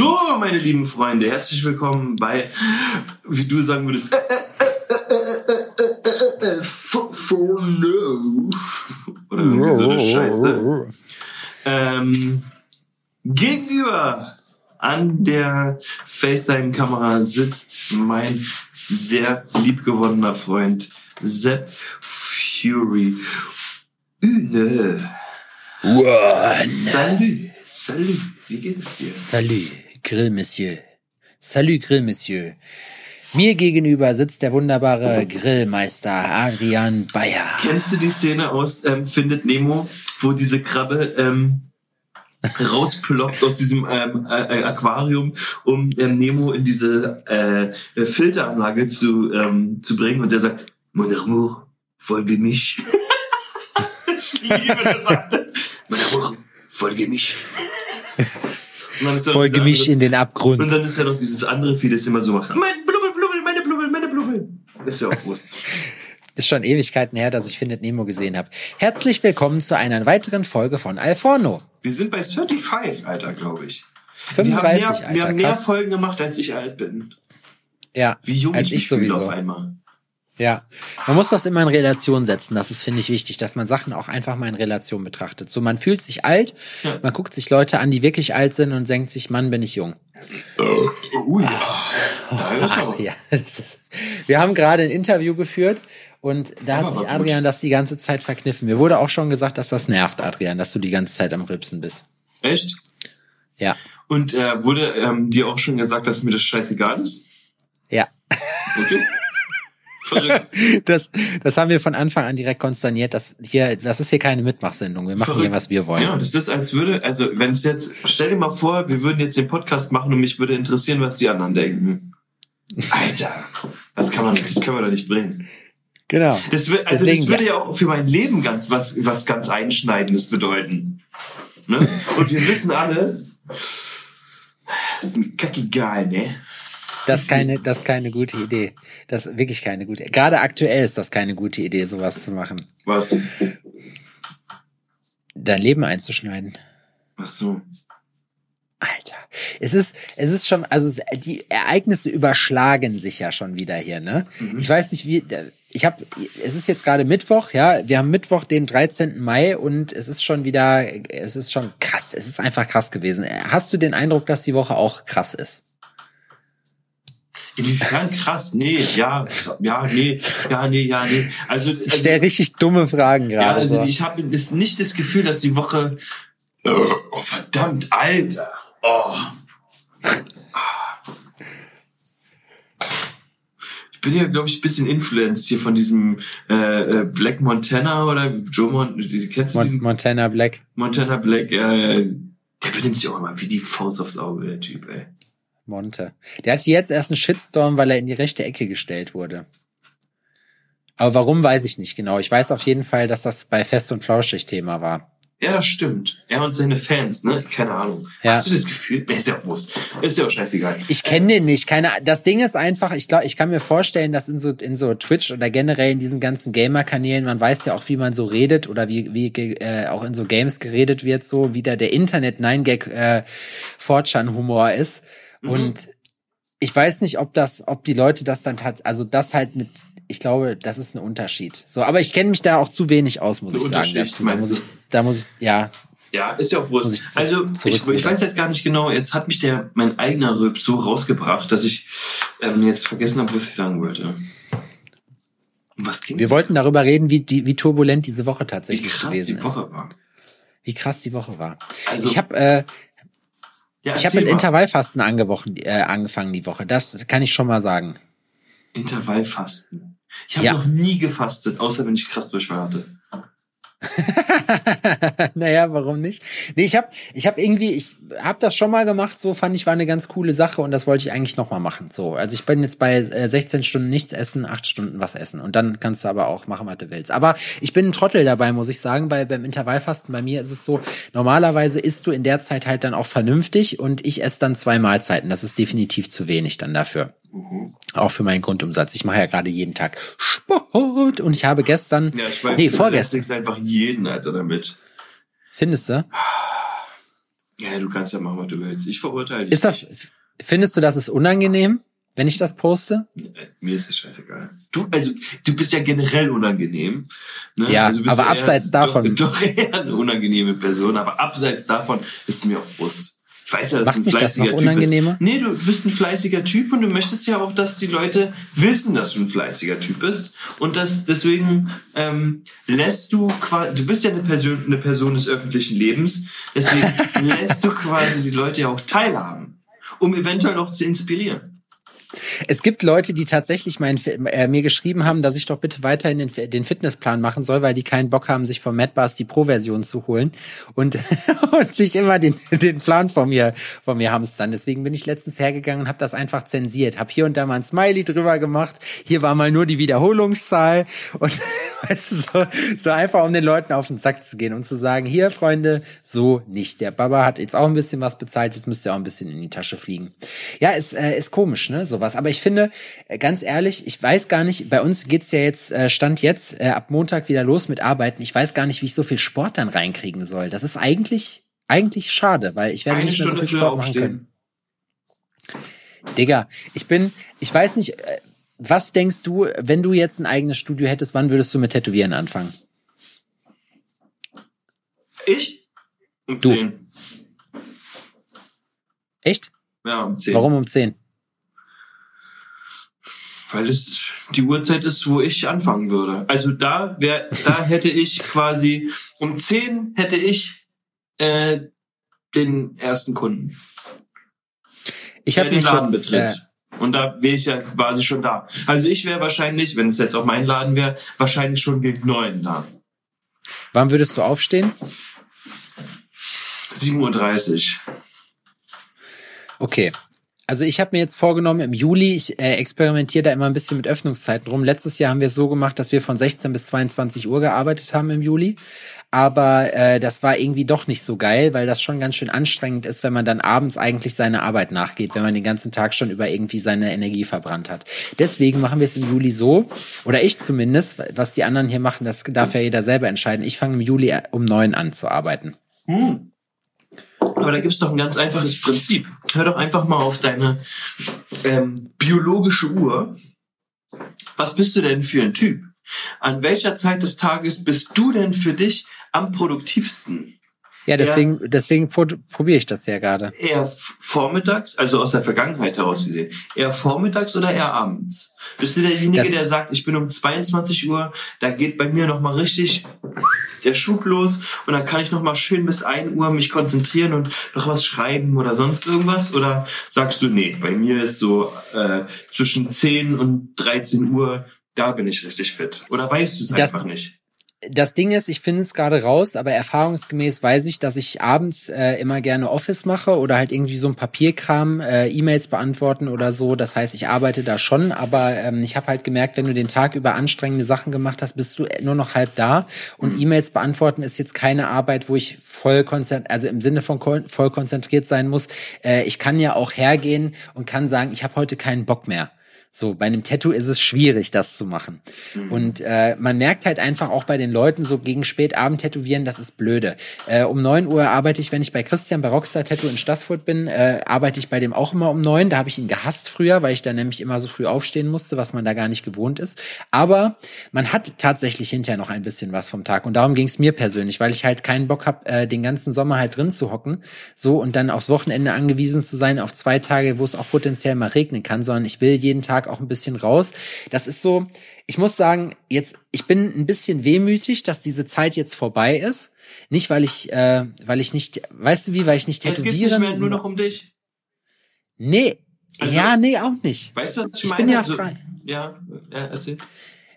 So, meine lieben Freunde, herzlich willkommen bei, wie du sagen würdest, äh, äh, äh, for, for no. Oder irgendwie so eine Scheiße. Ähm, gegenüber an der FaceTime-Kamera sitzt mein sehr liebgewonnener Freund Sepp Fury. Üne. One. Salut, salut, wie geht es dir? Salut, Grill Monsieur. Salut, Grill Monsieur. Mir gegenüber sitzt der wunderbare Grillmeister Adrian Bayer. Kennst du die Szene aus ähm, Findet Nemo, wo diese Krabbe ähm, rausploppt aus diesem ähm, äh, Aquarium, um ähm, Nemo in diese äh, Filteranlage zu, ähm, zu bringen und der sagt, Mon amour, folge mich. ich liebe das. Mon amour, folge mich. Folge mich andere- in den Abgrund. Und dann ist ja noch dieses andere Vieh, das immer so macht. Mein Blubbel, Blubbel, meine Blubbel, meine Blubbel. Das ist ja auch Wurst. Ist schon Ewigkeiten her, dass ich Findet Nemo gesehen habe. Herzlich willkommen zu einer weiteren Folge von Alforno. Wir sind bei 35, Alter, glaube ich. 35, wir haben mehr, Alter, Wir haben mehr krass. Folgen gemacht, als ich alt bin. Ja, Wie jung als ich, ich sowieso. auf einmal. Ja, man muss das immer in Relation setzen. Das ist, finde ich, wichtig, dass man Sachen auch einfach mal in Relation betrachtet. So, man fühlt sich alt, Ja. man guckt sich Leute an, die wirklich alt sind und denkt sich, Mann, bin ich jung. Oh ja. Ist Ach, ja. Wir haben gerade ein Interview geführt und da hat sich. Adrian das die ganze Zeit verkniffen. Mir wurde auch schon gesagt, dass das nervt, Adrian, dass du die ganze Zeit am Rülpsen bist. Echt? Ja, Und äh, wurde ähm, dir auch schon gesagt, dass mir das scheißegal ist? ja. Okay. Verrückt. Das, das haben wir von Anfang an direkt konsterniert. Das hier, das ist hier keine Mitmachsendung. Wir machen hier, Verrückt. was wir wollen. Ja, das ist, als würde, also wenn es jetzt, stell dir mal vor, wir würden jetzt den Podcast machen und mich würde interessieren, was die anderen denken. Alter, das kann man das können wir doch nicht bringen. Genau. Das, also Deswegen, das würde ja auch für mein Leben ganz was, was ganz Einschneidendes bedeuten. Ne? Und wir wissen alle, das ist mir kackegal, ne? Das ist keine, das ist keine gute Idee. Das ist wirklich keine gute. Gerade aktuell ist das keine gute Idee, sowas zu machen. Was? Dein Leben einzuschneiden. Ach so. Alter, es ist, es ist schon, also die Ereignisse überschlagen sich ja schon wieder hier, ne? Ich weiß nicht wie, ich habe, es ist jetzt gerade Mittwoch, ja, wir haben Mittwoch den 13. Mai und es ist schon wieder, es ist schon krass, es ist einfach krass gewesen. Hast du den Eindruck, dass die Woche auch krass ist? Inwiefern krass? Nee, ja, ja, nee, ja, nee, ja, nee. Also, Ich stelle richtig dumme Fragen ja, gerade. also so. ich habe nicht das Gefühl, dass die Woche. Oh, verdammt, Alter. Oh. Ich bin ja, glaube ich, ein bisschen influenced hier von diesem äh, äh, Black Montana oder Joe Mon diese kennst du diesen Montana Black. Montana Black? Äh, der benimmt sich auch immer wie die Faust aufs Auge, der Typ, ey. Monte. Der hatte jetzt erst einen Shitstorm, weil er in die rechte Ecke gestellt wurde. Aber warum, weiß ich nicht genau. Ich weiß auf jeden Fall, dass das bei Fest und Flauschig Thema war. Ja, das stimmt. Er und seine Fans, ne? Keine Ahnung. Ja. Hast du das Gefühl? Nee, ist ja auch Wurst. Ist ja auch scheißegal. Ich kenne den nicht. Keine, das Ding ist einfach, ich glaube, ich kann mir vorstellen, dass in so, in so Twitch oder generell in diesen ganzen Gamer-Kanälen, man weiß ja auch, wie man so redet oder wie, wie äh, auch in so Games geredet wird, so wie da der Internet-9-Gag äh, 4chan-Humor ist. Mhm. Und ich weiß nicht, ob das, ob die Leute das dann hat, also das halt mit, ich glaube, das ist ein Unterschied. So, aber ich kenne mich da auch zu wenig aus, muss Ein ich sagen. Dazu. Da muss ich, da muss ich, ja, Ja, ist ja auch Wurst. ich Also, ich, ich weiß jetzt gar nicht genau, jetzt hat mich der, mein eigener Rülp so rausgebracht, dass ich ähm, jetzt vergessen habe, was ich sagen wollte. Um was ging's? wir wollten darüber reden, wie, die, wie turbulent diese Woche wie tatsächlich krass gewesen die ist. Woche war. Wie krass die Woche war. Also, ich habe äh, ja, ich hab erzähl mit. Intervallfasten angewochen, äh, angefangen die Woche. Das kann ich schon mal sagen. Intervallfasten. Ich habe Ja. noch nie gefastet, außer wenn ich krass Durchfall hatte. naja, warum nicht? Nee, ich habe ich hab irgendwie, ich habe das schon mal gemacht, so fand ich, war eine ganz coole Sache und das wollte ich eigentlich noch mal machen. So, also ich bin jetzt bei äh, 16 Stunden nichts essen, 8 Stunden was essen und dann kannst du aber auch machen, was du willst. Aber ich bin ein Trottel dabei, muss ich sagen, weil beim Intervallfasten bei mir ist es so, normalerweise isst du in der Zeit halt dann auch vernünftig und ich esse dann zwei Mahlzeiten. Das ist definitiv zu wenig dann dafür. Mhm. Auch für meinen Grundumsatz. Ich mache ja gerade jeden Tag Sport und ich habe gestern, Ja, ich weiß, nee, du vorgestern, belästigst einfach jeden, Alter, damit. findest du? Ja, du kannst ja machen, was du willst. Ich verurteile dich. Ist das, findest du, das ist unangenehm, wenn ich das poste? nicht. Äh, Mir ist es scheißegal. Du, also, du bist ja generell unangenehm. Ne? Ja, also aber du abseits davon- Doch, doch eher eine unangenehme Person, aber abseits davon ist mir auch bewusst. Ich weiß ja, dass Macht du ein mich das noch Typ unangenehmer? Bist. Nee, du bist ein fleißiger Typ und du möchtest ja auch, dass die Leute wissen, dass du ein fleißiger Typ bist. Und das, deswegen ähm, lässt du quasi, du bist ja eine Person, eine Person des öffentlichen Lebens, deswegen lässt du quasi die Leute ja auch teilhaben, um eventuell auch zu inspirieren. Es gibt Leute, die tatsächlich mein, äh, mir geschrieben haben, dass ich doch bitte weiterhin den, den Fitnessplan machen soll, weil die keinen Bock haben, sich von Madbars die Pro-Version zu holen und, und sich immer den, den Plan von mir, von mir hamstern. Deswegen bin ich letztens hergegangen und habe das einfach zensiert. Hab hier und da mal ein Smiley drüber gemacht. Hier war mal nur die Wiederholungszahl und weißt du, so, so einfach, um den Leuten auf den Sack zu gehen und zu sagen, hier, Freunde, so nicht. Der Baba hat jetzt auch ein bisschen was bezahlt, jetzt müsst ihr auch ein bisschen in die Tasche fliegen. Ja, ist, äh, ist komisch, ne, sowas. Aber ich finde, äh, ganz ehrlich, ich weiß gar nicht, bei uns geht's ja jetzt, äh, Stand jetzt, äh, ab Montag wieder los mit Arbeiten. Ich weiß gar nicht, wie ich so viel Sport dann reinkriegen soll. Das ist eigentlich, eigentlich schade, weil ich werde Eine nicht mehr so Stunde viel früher Sport machen können. Digga, ich bin, ich weiß nicht, was denkst du, wenn du jetzt ein eigenes Studio hättest, wann würdest du mit Tätowieren anfangen? Ich? Um Du. 10. Echt? Ja, um 10. Warum um 10? Weil es die Uhrzeit ist, wo ich anfangen würde. Also da wär, da hätte ich quasi um 10 hätte ich äh, den ersten Kunden, Ich habe den mich Laden jetzt, betritt. äh, Und da wäre ich ja quasi schon da. Also ich wäre wahrscheinlich, wenn es jetzt auch mein Laden wäre, wahrscheinlich schon gegen neun da. wann würdest du aufstehen? 7.30 Uhr. Okay. Also ich habe mir jetzt vorgenommen, im Juli, ich äh, experimentiere da immer ein bisschen mit Öffnungszeiten rum. Letztes Jahr haben wir es so gemacht, dass wir von 16 bis 22 Uhr gearbeitet haben im Juli. Aber äh, das war irgendwie doch nicht so geil, weil das schon ganz schön anstrengend ist, wenn man dann abends eigentlich seiner Arbeit nachgeht, wenn man den ganzen Tag schon über irgendwie seine Energie verbrannt hat. Deswegen machen wir es im Juli so, oder ich zumindest, was die anderen hier machen, das darf ja jeder selber entscheiden. Ich fange im Juli um neun an zu arbeiten. Hm. Aber da gibt es doch ein ganz einfaches Prinzip. Hör doch einfach mal auf deine ähm, biologische Uhr. Was bist du denn für ein Typ? An welcher Zeit des Tages bist du denn für dich am produktivsten? Ja, deswegen, deswegen pro probiere ich das ja gerade. Eher vormittags, also aus der Vergangenheit heraus gesehen, eher vormittags oder eher abends? Bist du derjenige, Das- der sagt, ich bin um 22 Uhr, da geht bei mir nochmal richtig der Schub los und dann kann ich nochmal schön bis 1 Uhr mich konzentrieren und noch was schreiben oder sonst irgendwas? Oder sagst du, nee, bei mir ist so äh, zwischen 10 und 13 Uhr, da bin ich richtig fit? Oder weißt du es einfach nicht? Das Ding ist, ich finde es gerade raus, aber erfahrungsgemäß weiß ich, dass ich abends äh, immer gerne Office mache oder halt irgendwie so ein Papierkram, äh, E-Mails beantworten oder so. Das heißt, ich arbeite da schon, aber ähm, ich habe halt gemerkt, wenn du den Tag über anstrengende Sachen gemacht hast, bist du nur noch halb da. Und E-Mails beantworten ist jetzt keine Arbeit, wo ich voll konzentriert, also im Sinne von voll konzentriert sein muss. Äh, ich kann ja auch hergehen und kann sagen, ich habe heute keinen Bock mehr. So, bei einem Tattoo ist es schwierig, das zu machen. Und äh, man merkt halt einfach auch bei den Leuten so gegen Spätabend tätowieren, das ist blöde. Äh, um neun Uhr arbeite ich, wenn ich bei Christian bei Rockstar Tattoo in Stassfurt bin, äh, arbeite ich bei dem auch immer um neun. Da habe ich ihn gehasst früher, weil ich da nämlich immer so früh aufstehen musste, was man da gar nicht gewohnt ist. Aber man hat tatsächlich hinterher noch ein bisschen was vom Tag. Und darum ging es mir persönlich, weil ich halt keinen Bock habe, äh, den ganzen Sommer halt drin zu hocken, so und dann aufs Wochenende angewiesen zu sein, auf zwei Tage, wo es auch potenziell mal regnen kann, sondern ich will jeden Tag auch ein bisschen raus. Das ist so, ich muss sagen, jetzt, ich bin ein bisschen wehmütig, dass diese Zeit jetzt vorbei ist. Nicht, weil ich, äh, weil ich nicht, weißt du wie, weil ich nicht Jetzt geht's nicht mehr nur noch um dich. nee, Also- ja, nee, auch nicht. Weißt du, was ich, Ich meine? bin ja Also- frei. Ja, ja, erzähl.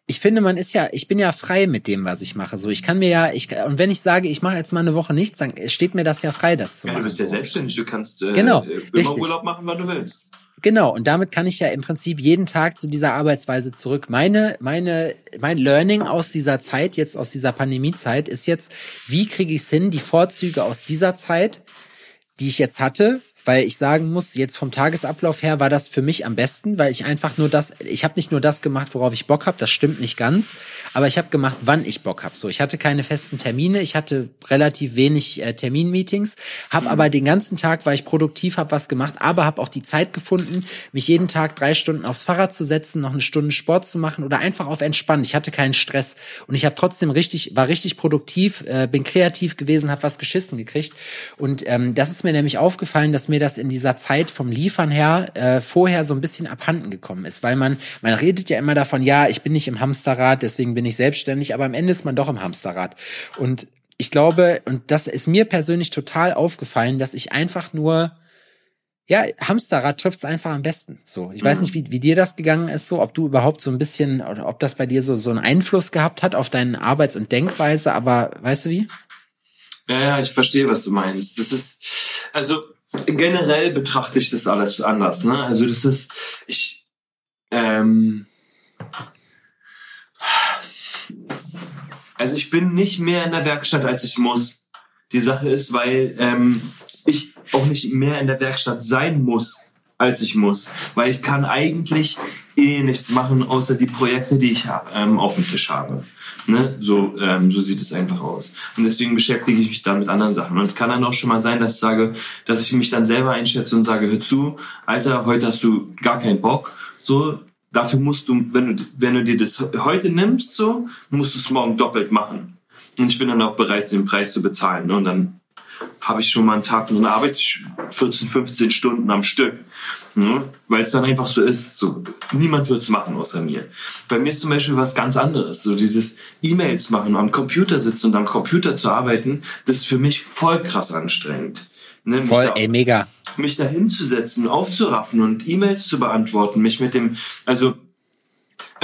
Ich finde, man ist ja, ich bin ja frei mit dem, was ich mache. So, ich kann mir ja, ich und wenn ich sage, ich mache jetzt mal eine Woche nichts, dann steht mir das ja frei, das zu Ja, machen. du bist ja so. selbstständig, du kannst äh, Genau, immer richtig. Urlaub machen, wann du willst. Genau, und damit kann ich ja im Prinzip jeden Tag zu dieser Arbeitsweise zurück. Meine, meine, mein Learning aus dieser Zeit, jetzt aus dieser Pandemiezeit, ist jetzt, wie kriege ich es hin, die Vorzüge aus dieser Zeit, die ich jetzt hatte, weil ich sagen muss, jetzt vom Tagesablauf her war das für mich am besten, weil ich einfach nur das, ich habe nicht nur das gemacht, worauf ich Bock habe, das stimmt nicht ganz, aber ich habe gemacht, wann ich Bock habe. So, ich hatte keine festen Termine, ich hatte relativ wenig äh, Terminmeetings, habe mhm. aber den ganzen Tag war ich produktiv, habe was gemacht, aber habe auch die Zeit gefunden, mich jeden Tag drei Stunden aufs Fahrrad zu setzen, noch eine Stunde Sport zu machen oder einfach auf entspannen. Ich hatte keinen Stress und ich habe trotzdem richtig, war richtig produktiv, äh, bin kreativ gewesen, habe was geschissen gekriegt und ähm, das ist mir nämlich aufgefallen, dass mir das in dieser Zeit vom Liefern her äh, vorher so ein bisschen abhanden gekommen ist, weil man man redet ja immer davon, ja, ich bin nicht im Hamsterrad, deswegen bin ich selbstständig, aber am Ende ist man doch im Hamsterrad und ich glaube, und das ist mir persönlich total aufgefallen, dass ich einfach nur ja, Hamsterrad trifft's einfach am besten. So, ich mhm. weiß nicht, wie, wie dir das gegangen ist, so, ob du überhaupt so ein bisschen oder ob das bei dir so so einen Einfluss gehabt hat auf deine Arbeits- und Denkweise. Aber weißt du wie? Ja, ja, ich verstehe, was du meinst. Das ist also generell betrachte ich das alles anders. Ne? Also das ist ich ähm, also ich bin nicht mehr in der Werkstatt, als ich muss. Die Sache ist, weil ähm, ich auch nicht mehr in der Werkstatt sein muss, als ich muss. Weil ich kann eigentlich eh nichts machen, außer die Projekte, die ich ähm, auf dem Tisch habe. Ne? So, ähm, so sieht es einfach aus. Und deswegen beschäftige ich mich dann mit anderen Sachen. Und es kann dann auch schon mal sein, dass ich sage, dass ich mich dann selber einschätze und sage, hör zu, Alter, heute hast du gar keinen Bock. So, dafür musst du, wenn du, wenn du dir das heute nimmst, so, musst du es morgen doppelt machen. Und ich bin dann auch bereit, den Preis zu bezahlen. Ne? Und dann habe ich schon mal einen Tag und dann arbeite ich 14, 15 Stunden am Stück. Ne? Weil es dann einfach so ist. So, niemand wird es machen außer mir. Bei mir ist zum Beispiel was ganz anderes. So dieses E-Mails machen, am Computer sitzen und am Computer zu arbeiten, das ist für mich voll krass anstrengend. Ne, Voll, da, ey, mega. Mich da hinzusetzen, aufzuraffen und E-Mails zu beantworten, mich mit dem, also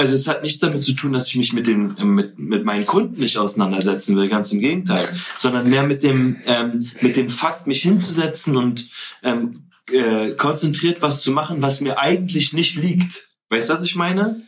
also es hat nichts damit zu tun, dass ich mich mit dem äh, mit, mit meinen Kunden nicht auseinandersetzen will, ganz im Gegenteil, sondern mehr mit dem ähm, mit dem Fakt, mich hinzusetzen und ähm, äh, konzentriert was zu machen, was mir eigentlich nicht liegt. Weißt du, was ich meine?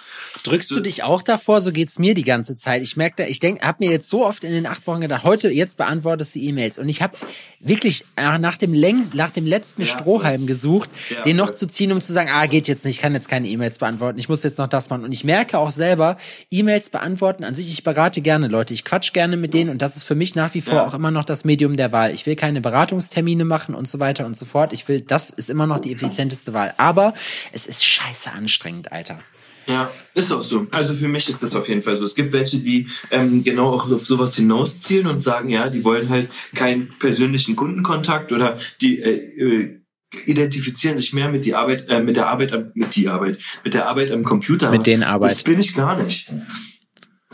Drückst du dich auch davor? So geht's mir die ganze Zeit. Ich merke, ich denke, habe mir jetzt so oft in den acht Wochen gedacht, heute jetzt beantwortest du E-Mails und ich habe wirklich nach dem längst, nach dem letzten ja, Strohhalm gesucht, ja, den noch zu ziehen, um zu sagen, ah geht jetzt nicht, ich kann jetzt keine E-Mails beantworten, ich muss jetzt noch das machen. Und ich merke auch selber, E-Mails beantworten an sich, ich berate gerne Leute, ich quatsch gerne mit denen und das ist für mich nach wie vor ja. auch immer noch das Medium der Wahl. Ich will keine Beratungstermine machen und so weiter und so fort. Ich will, das ist immer noch die effizienteste Wahl. Aber es ist scheiße anstrengend, Alter. Ja, ist auch so. Also für mich ist das auf jeden Fall so. Es gibt welche, die ähm, genau auch auf sowas hinauszielen und sagen, ja, die wollen halt keinen persönlichen Kundenkontakt oder die äh, äh, identifizieren sich mehr mit die Arbeit, äh, mit der Arbeit, am, mit die Arbeit, mit der Arbeit am Computer. Mit den Arbeit. Das bin ich gar nicht.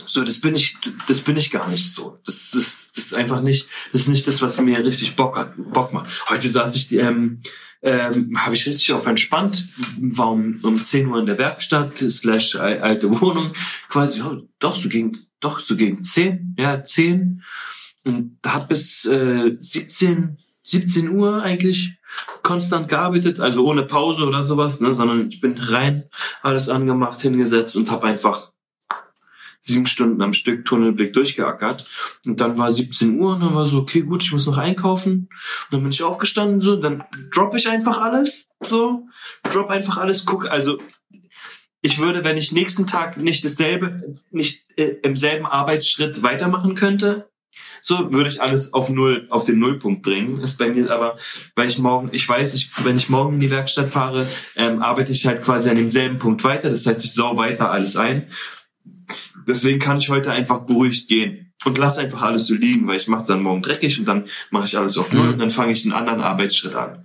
So, das bin ich, das bin ich gar nicht so. Das, das, das ist einfach nicht, das ist nicht das, was mir richtig Bock hat, Bock macht. Heute saß ich ähm, ähm, habe ich richtig auf entspannt, war um, um 10 Uhr in der Werkstatt, slash alte Wohnung, quasi, oh, doch, so gegen, doch, so gegen 10, ja, 10. Und habe bis äh, 17, 17 Uhr eigentlich konstant gearbeitet, also ohne Pause oder sowas, ne, sondern ich bin rein, alles angemacht, hingesetzt und habe einfach sieben Stunden am Stück Tunnelblick durchgeackert. Und dann war 17 Uhr und dann war so, okay, gut, ich muss noch einkaufen. Und dann bin ich aufgestanden, so, dann droppe ich einfach alles, so, drop einfach alles, guck, also, ich würde, wenn ich nächsten Tag nicht dasselbe, nicht äh, im selben Arbeitsschritt weitermachen könnte, so würde ich alles auf null, auf den Nullpunkt bringen. Ist bei mir aber, weil ich morgen, ich weiß, ich, wenn ich morgen in die Werkstatt fahre, ähm, arbeite ich halt quasi an demselben Punkt weiter. Das heißt, ich sau weiter alles ein. Deswegen kann ich heute einfach beruhigt gehen und lass einfach alles so liegen, weil ich mache dann morgen dreckig und dann mache ich alles auf Null mhm. und dann fange ich einen anderen Arbeitsschritt an.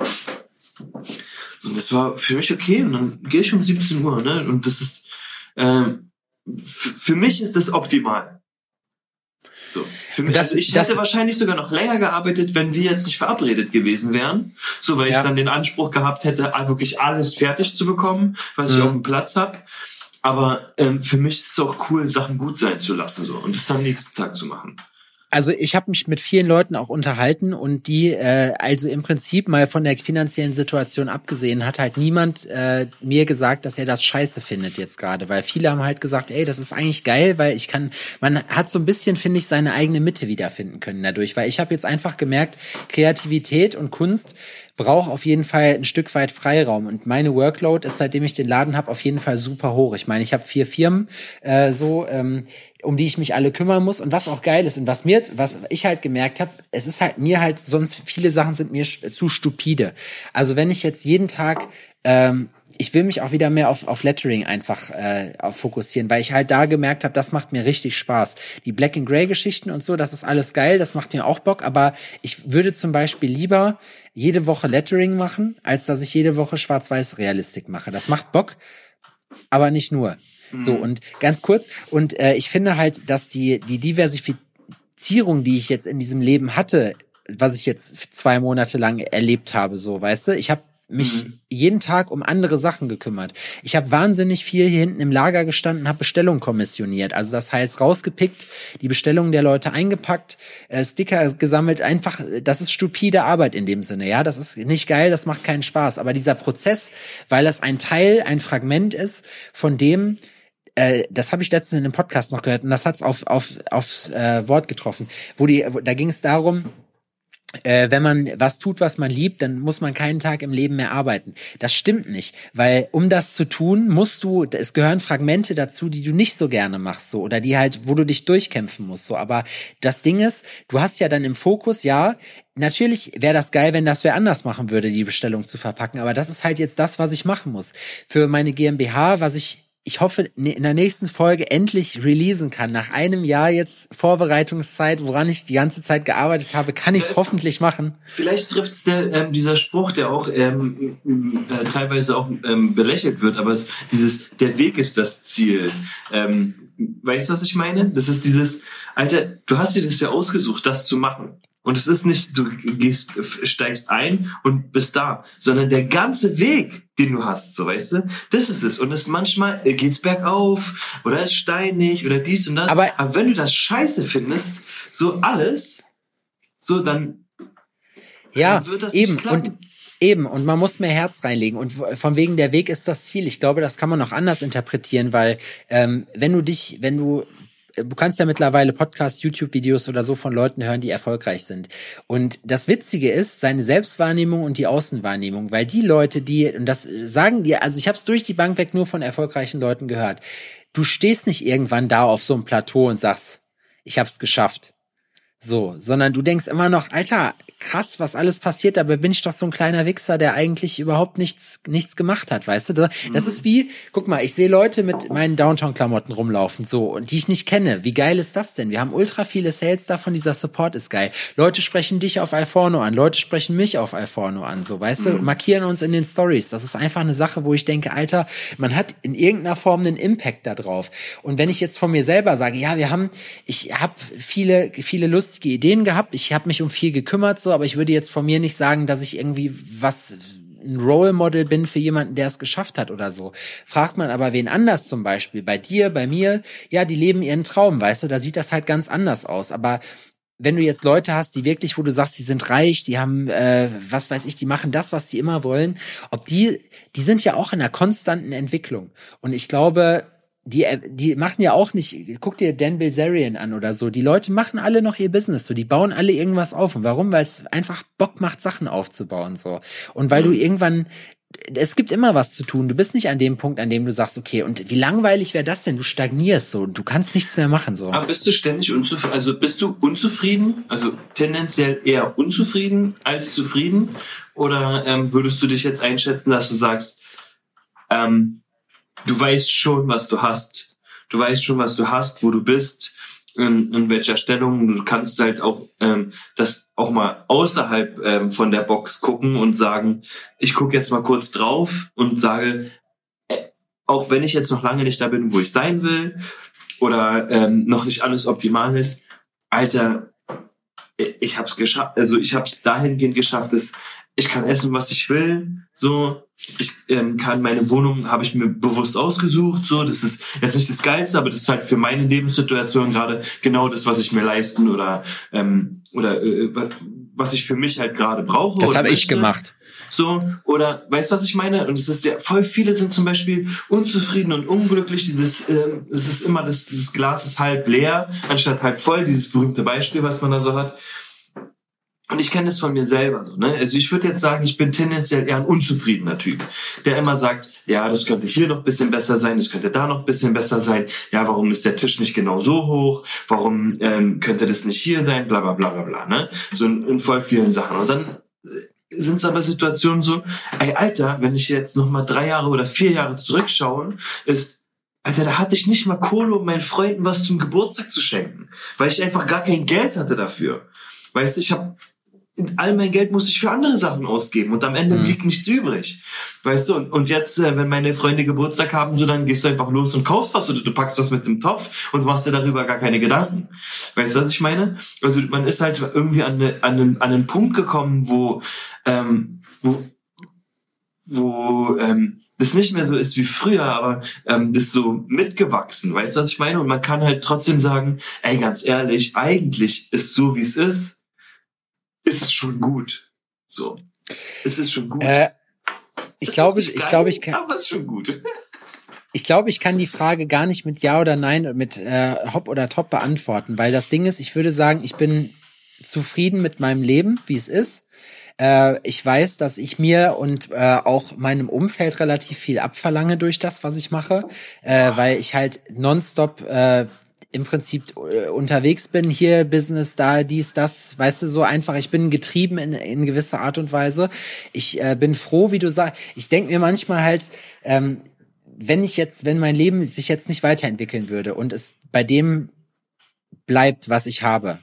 Und das war für mich okay und dann gehe ich um 17 Uhr ne? und das ist ähm, für mich ist das optimal. So. Für mich, das, also ich das, hätte wahrscheinlich sogar noch länger gearbeitet, wenn wir jetzt nicht verabredet gewesen wären. So, weil ja. ich dann den Anspruch gehabt hätte, wirklich alles fertig zu bekommen, was mhm. ich auf dem Platz habe. Aber ähm, für mich ist es auch cool, Sachen gut sein zu lassen so und es dann nächsten Tag zu machen. Also ich habe mich mit vielen Leuten auch unterhalten und die, äh, also im Prinzip mal von der finanziellen Situation abgesehen, hat halt niemand äh, mir gesagt, dass er das scheiße findet jetzt gerade, weil viele haben halt gesagt, ey, das ist eigentlich geil, weil ich kann, man hat so ein bisschen, finde ich, seine eigene Mitte wiederfinden können dadurch, weil ich habe jetzt einfach gemerkt, Kreativität und Kunst brauche auf jeden Fall ein Stück weit Freiraum. Und meine Workload ist, seitdem ich den Laden habe, auf jeden Fall super hoch. Ich meine, ich habe vier Firmen äh, so, ähm, um die ich mich alle kümmern muss. Und was auch geil ist und was mir, was ich halt gemerkt habe, es ist halt mir halt sonst viele Sachen sind mir zu stupide. Also wenn ich jetzt jeden Tag ähm, ich will mich auch wieder mehr auf, auf Lettering einfach äh, auf fokussieren, weil ich halt da gemerkt habe, das macht mir richtig Spaß. Die Black and Grey Geschichten und so, das ist alles geil, das macht mir auch Bock, aber ich würde zum Beispiel lieber jede Woche Lettering machen, als dass ich jede Woche Schwarz-Weiß Realistik mache. Das macht Bock, aber nicht nur. Mhm. So, und ganz kurz, und äh, ich finde halt, dass die, die Diversifizierung, die ich jetzt in diesem Leben hatte, was ich jetzt zwei Monate lang erlebt habe, so, weißt du, ich habe mich mhm. jeden Tag um andere Sachen gekümmert. Ich habe wahnsinnig viel hier hinten im Lager gestanden, habe Bestellungen kommissioniert. Also das heißt rausgepickt, die Bestellungen der Leute eingepackt, äh, Sticker gesammelt. Einfach, das ist stupide Arbeit in dem Sinne. Ja, das ist nicht geil, das macht keinen Spaß. Aber dieser Prozess, weil das ein Teil, ein Fragment ist von dem, äh, das habe ich letztens in einem Podcast noch gehört und das hat's auf auf aufs äh, Wort getroffen. Wo die, wo, da ging es darum äh, wenn man was tut, was man liebt, dann muss man keinen Tag im Leben mehr arbeiten. Das stimmt nicht, weil um das zu tun, musst du, es gehören Fragmente dazu, die du nicht so gerne machst, so oder die halt, wo du dich durchkämpfen musst, so. Aber das Ding ist, du hast ja dann im Fokus, ja, Natürlich wäre das geil, wenn das wer anders machen würde, die Bestellung zu verpacken. Aber das ist halt jetzt das, was ich machen muss. Für meine GmbH, was ich ich hoffe, ne, in der nächsten Folge endlich releasen kann. Nach einem Jahr jetzt Vorbereitungszeit, woran ich die ganze Zeit gearbeitet habe, kann ich es hoffentlich machen. Vielleicht trifft es ähm, dieser Spruch, der auch ähm, äh, teilweise auch ähm, belächelt wird, aber es, dieses, der Weg ist das Ziel. Ähm, weißt du, was ich meine? Das ist dieses, Alter, du hast dir das ja ausgesucht, das zu machen. Und es ist nicht, du gehst, steigst ein und bist da, sondern der ganze Weg, den du hast, so weißt du, das ist es. Und es manchmal äh, geht's bergauf oder ist steinig oder dies und das. Aber, Aber wenn du das scheiße findest, so alles, so dann, ja, dann wird das eben und Eben, und man muss mehr Herz reinlegen. Und von wegen der Weg ist das Ziel. Ich glaube, das kann man noch anders interpretieren, weil ähm, wenn du dich, wenn du du kannst ja mittlerweile Podcasts, YouTube-Videos oder so von Leuten hören, die erfolgreich sind. Und das Witzige ist seine Selbstwahrnehmung und die Außenwahrnehmung, weil die Leute, die, und das sagen dir, also ich habe es durch die Bank weg nur von erfolgreichen Leuten gehört, du stehst nicht irgendwann da auf so einem Plateau und sagst, ich habe es geschafft. So, sondern du denkst immer noch, Alter, krass, was alles passiert, aber bin ich doch so ein kleiner Wichser, der eigentlich überhaupt nichts, nichts gemacht hat, weißt du? Das, das ist wie, guck mal, ich sehe Leute mit meinen Downtown-Klamotten rumlaufen, so, und die ich nicht kenne. Wie geil ist das denn? Wir haben ultra viele Sales davon, dieser Support ist geil. Leute sprechen dich auf Alforno an, Leute sprechen mich auf Alforno an, so, weißt mhm. du? Markieren uns in den Stories. Das ist einfach eine Sache, wo ich denke, Alter, man hat in irgendeiner Form einen Impact da drauf. Und wenn ich jetzt von mir selber sage, ja, wir haben, ich habe viele, viele lustige Ideen gehabt, ich habe mich um viel gekümmert, so, aber ich würde jetzt von mir nicht sagen, dass ich irgendwie was ein Role Model bin für jemanden, der es geschafft hat oder so. Fragt man aber wen anders zum Beispiel, bei dir, bei mir, ja, die leben ihren Traum, weißt du, da sieht das halt ganz anders aus. Aber wenn du jetzt Leute hast, die wirklich, wo du sagst, die sind reich, die haben, äh, was weiß ich, die machen das, was die immer wollen, ob die, die sind ja auch in einer konstanten Entwicklung. Und ich glaube, die, äh, die machen ja auch nicht, guck dir Dan Bilzerian an oder so. Die Leute machen alle noch ihr Business, so. Die bauen alle irgendwas auf. Und warum? Weil es einfach Bock macht, Sachen aufzubauen, so. Und weil mhm. du irgendwann, es gibt immer was zu tun. Du bist nicht an dem Punkt, an dem du sagst, okay, und wie langweilig wäre das denn? Du stagnierst so und du kannst nichts mehr machen, so. Aber bist du ständig unzufrieden? Also bist du unzufrieden? Also tendenziell eher unzufrieden als zufrieden? Oder ähm, würdest du dich jetzt einschätzen, dass du sagst, ähm, du weißt schon, was du hast. Du weißt schon, was du hast, wo du bist, in, in welcher Stellung. Du kannst halt auch ähm, das auch mal außerhalb ähm, von der Box gucken und sagen, ich gucke jetzt mal kurz drauf und sage, äh, auch wenn ich jetzt noch lange nicht da bin, wo ich sein will, oder ähm, noch nicht alles optimal ist, Alter, ich hab's geschafft, also ich hab's dahingehend geschafft, dass ich kann essen, was ich will, so, ich ähm, kann meine Wohnung, habe ich mir bewusst ausgesucht, so, das ist jetzt nicht das Geilste, aber das ist halt für meine Lebenssituation gerade genau das, was ich mir leisten oder, ähm, oder äh, was ich für mich halt gerade brauche. Das habe ich gemacht. So, oder weißt du, was ich meine? Und es ist ja, voll viele sind zum Beispiel unzufrieden und unglücklich. Dieses, ähm, es ist immer das, das Glas ist halb leer, anstatt halb voll, dieses berühmte Beispiel, was man da so hat und ich kenne es von mir selber so, ne? Also ich würde jetzt sagen, ich bin tendenziell eher ein unzufriedener Typ, der immer sagt, ja, das könnte hier noch bisschen besser sein, das könnte da noch bisschen besser sein. Ja, warum ist der Tisch nicht genau so hoch? Warum ähm, könnte das nicht hier sein? Bla bla bla bla bla, ne? So in, in voll vielen Sachen. Und dann äh, sind es aber Situationen so, ey Alter, wenn ich jetzt noch mal drei Jahre oder vier Jahre zurückschaue, ist Alter, da hatte ich nicht mal Kohle, um meinen Freunden was zum Geburtstag zu schenken, weil ich einfach gar kein Geld hatte dafür. Weißt du, ich habe all mein Geld muss ich für andere Sachen ausgeben und am Ende mhm. blieb nichts übrig. Weißt du, und, und jetzt, äh, wenn meine Freunde Geburtstag haben, so dann gehst du einfach los und kaufst was oder du packst was mit dem Topf und machst dir darüber gar keine Gedanken. Weißt du, was ich meine? Also man ist halt irgendwie an, eine, an, einen, an einen Punkt gekommen, wo, ähm, wo, wo ähm, das nicht mehr so ist wie früher, aber ähm, das so mitgewachsen, weißt du, was ich meine? Und man kann halt trotzdem sagen, ey, ganz ehrlich, eigentlich ist so, wie es ist, ist es schon gut. So. Es ist schon gut. Äh, ich glaube, ich glaube, ich kann. Aber es ist schon gut. Ich glaube, ich kann die Frage gar nicht mit Ja oder Nein, mit äh, Hop oder Top beantworten, weil das Ding ist, ich würde sagen, ich bin zufrieden mit meinem Leben, wie es ist. Äh, ich weiß, dass ich mir und äh, auch meinem Umfeld relativ viel abverlange durch das, was ich mache, äh, weil ich halt nonstop äh, im Prinzip äh, unterwegs bin, hier Business, da, dies, das, weißt du, so einfach, ich bin getrieben in, in gewisser Art und Weise. Ich äh, bin froh, wie du sagst, ich denke mir manchmal halt, ähm, wenn ich jetzt, wenn mein Leben sich jetzt nicht weiterentwickeln würde und es bei dem bleibt, was ich habe,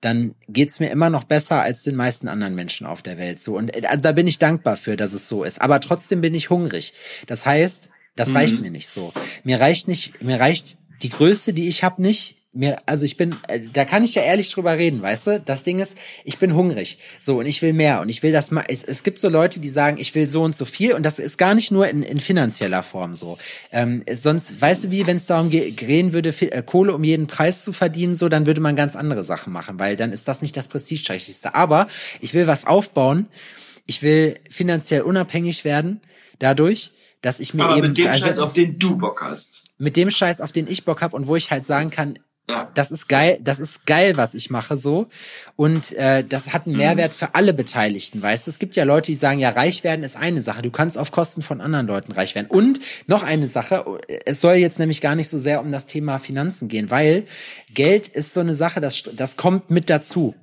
dann geht's mir immer noch besser als den meisten anderen Menschen auf der Welt. So und äh, da bin ich dankbar für, dass es so ist. Aber trotzdem bin ich hungrig. Das heißt, das mhm. reicht mir nicht so. Mir reicht nicht, mir reicht die Größe, die ich habe, nicht. Mir, also ich bin, äh, da kann ich ja ehrlich drüber reden, weißt du? Das Ding ist, ich bin hungrig, so und ich will mehr und ich will das mal. Es, es gibt so Leute, die sagen, ich will so und so viel und das ist gar nicht nur in, in finanzieller Form so. Ähm, sonst, weißt du, wie wenn es darum gehen würde, äh, Kohle um jeden Preis zu verdienen, so dann würde man ganz andere Sachen machen, weil dann ist das nicht das prestigeträchtigste. Aber ich will was aufbauen. Ich will finanziell unabhängig werden dadurch, dass ich mir Aber eben mit dem also, Scheiß, auf den du Bock hast mit dem Scheiß, auf den ich Bock habe und wo ich halt sagen kann, ja. das ist geil, das ist geil, was ich mache so. Und äh, das hat einen mhm. Mehrwert für alle Beteiligten, weißt du? Es gibt ja Leute, die sagen, ja, reich werden ist eine Sache. Du kannst auf Kosten von anderen Leuten reich werden. Und noch eine Sache, es soll jetzt nämlich gar nicht so sehr um das Thema Finanzen gehen, weil Geld ist so eine Sache, das, das kommt mit dazu.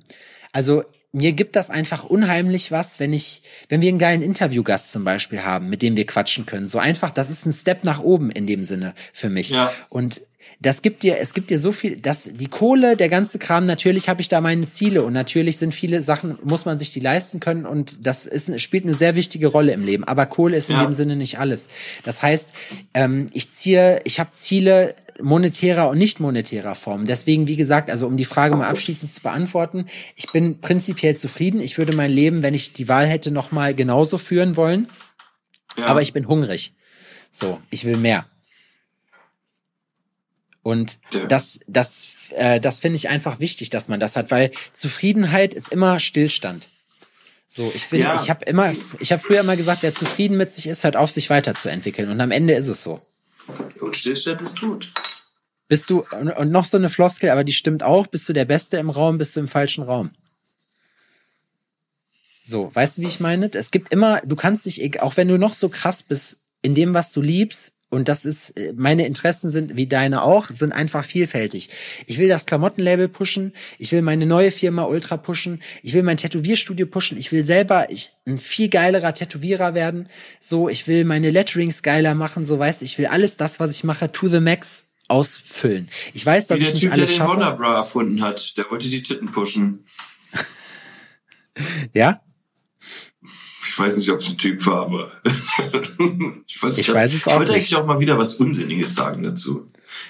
Also mir gibt das einfach unheimlich was, wenn ich, wenn wir einen geilen Interviewgast zum Beispiel haben, mit dem wir quatschen können. So einfach, das ist ein Step nach oben in dem Sinne für mich. Ja. Und das gibt dir, es gibt dir so viel, das, die Kohle, der ganze Kram, natürlich habe ich da meine Ziele und natürlich sind viele Sachen, muss man sich die leisten können und das ist, spielt eine sehr wichtige Rolle im Leben. Aber Kohle ist in ja. dem Sinne nicht alles. Das heißt, ähm, ich ziehe, ich habe Ziele, monetärer und nicht monetärer Form. Deswegen, wie gesagt, also um die Frage mal abschließend zu beantworten, ich bin prinzipiell zufrieden. Ich würde mein Leben, wenn ich die Wahl hätte, noch mal genauso führen wollen. Ja. Aber ich bin hungrig. So, ich will mehr. Und das, das, äh, das finde ich einfach wichtig, dass man das hat, weil Zufriedenheit ist immer Stillstand. So, ich finde, ja. ich habe immer, ich habe früher immer gesagt, wer zufrieden mit sich ist, hört auf, sich weiterzuentwickeln. Und am Ende ist es so. Und Stillstand ist tot. Bist du, und noch so eine Floskel, aber die stimmt auch, bist du der Beste im Raum, bist du im falschen Raum. So, weißt du, wie ich meine? Es gibt immer, du kannst dich, auch wenn du noch so krass bist in dem, was du liebst, und das ist, äh, meine Interessen sind, wie deine auch, sind einfach vielfältig. Ich will das Klamottenlabel pushen, ich will meine neue Firma Ultra pushen, ich will mein Tätowierstudio pushen, ich will selber ich, ein viel geilerer Tätowierer werden, so, ich will meine Letterings geiler machen, so weißt ich will alles das, was ich mache, to the max ausfüllen. Ich weiß, dass wie ich nicht typ, alles schaffe. Der den Bra erfunden hat, der wollte die Titten pushen. ja? Ich weiß nicht, ob es ein Typ war, aber ich, ich weiß es auch Ich wollte nicht. eigentlich auch mal wieder was Unsinniges sagen dazu.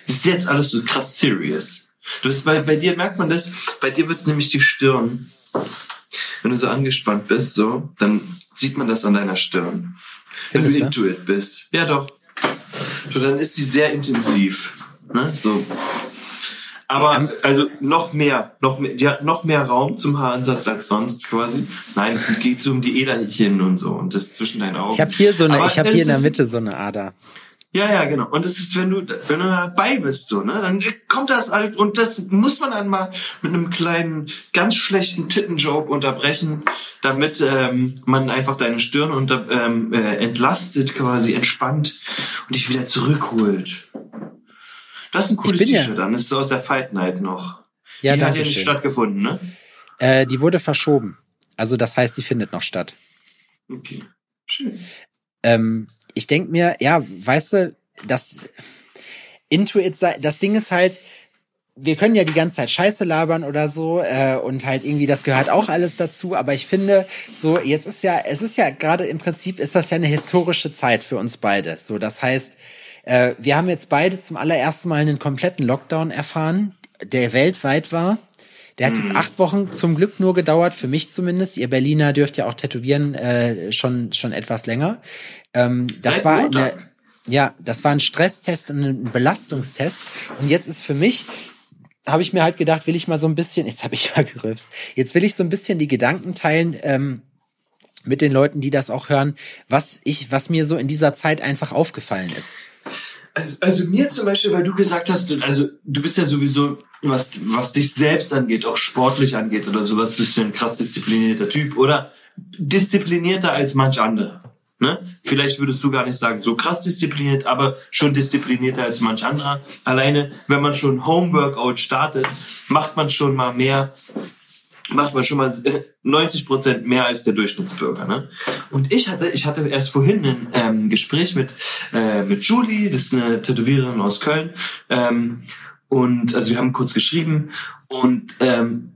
Das ist jetzt alles so krass serious. Du bist, bei, bei dir merkt man das, bei dir wird nämlich die Stirn, wenn du so angespannt bist, so, dann sieht man das an deiner Stirn. Findest wenn du into it bist. Ja, doch. So, dann ist sie sehr intensiv. Ne? So. Aber ähm, also noch mehr, noch mehr, die hat noch mehr Raum zum Haaransatz als sonst quasi. Nein, es geht so um die Äderchen und so und das zwischen deinen Augen. Ich habe hier so eine, Aber ich habe hier in der Mitte so eine Ader. Ja, ja, genau. Und das ist, wenn du, wenn du dabei bist, so, ne, dann kommt das halt, und das muss man dann mal mit einem kleinen, ganz schlechten Tittenjoke unterbrechen, damit ähm, man einfach deine Stirn unter, ähm, äh, entlastet, quasi entspannt und dich wieder zurückholt. Das ist ein cooles T-Shirt, ja. dann ist es aus der Fight Night noch. Ja, die hat ja nicht stattgefunden, ne? Äh, die wurde verschoben. Also das heißt, die findet noch statt. Okay. Schön. Ähm, ich denk mir, ja, weißt du, das Intuit, das Ding ist halt, wir können ja die ganze Zeit Scheiße labern oder so äh, und halt irgendwie das gehört auch alles dazu. Aber ich finde, so jetzt ist ja, es ist ja gerade im Prinzip ist das ja eine historische Zeit für uns beide. So, das heißt, äh, wir haben jetzt beide zum allerersten Mal einen kompletten Lockdown erfahren, der weltweit war. Der hat jetzt mhm. acht Wochen zum Glück nur gedauert, für mich zumindest. Ihr Berliner dürft ja auch tätowieren äh, schon schon etwas länger. Ähm, das Seit war eine, ja, das war ein Stresstest und ein Belastungstest. Und jetzt ist für mich habe ich mir halt gedacht, will ich mal so ein bisschen, jetzt habe ich mal gerülpst, jetzt will ich so ein bisschen die Gedanken teilen ähm, mit den Leuten, die das auch hören, was ich, was mir so in dieser Zeit einfach aufgefallen ist. Also, also mir zum Beispiel, weil du gesagt hast, also du bist ja sowieso, was, was dich selbst angeht, auch sportlich angeht oder sowas, bist du ein krass disziplinierter Typ oder disziplinierter als manch andere. Ne? Vielleicht würdest du gar nicht sagen, so krass diszipliniert, aber schon disziplinierter als manch anderer. Alleine, wenn man schon Homeworkout startet, macht man schon mal mehr macht man schon mal 90 Prozent mehr als der Durchschnittsbürger. Ne? Und ich hatte, ich hatte erst vorhin ein ähm, Gespräch mit äh, mit Julie, das ist eine Tätowiererin aus Köln, ähm, und also wir haben kurz geschrieben und ähm,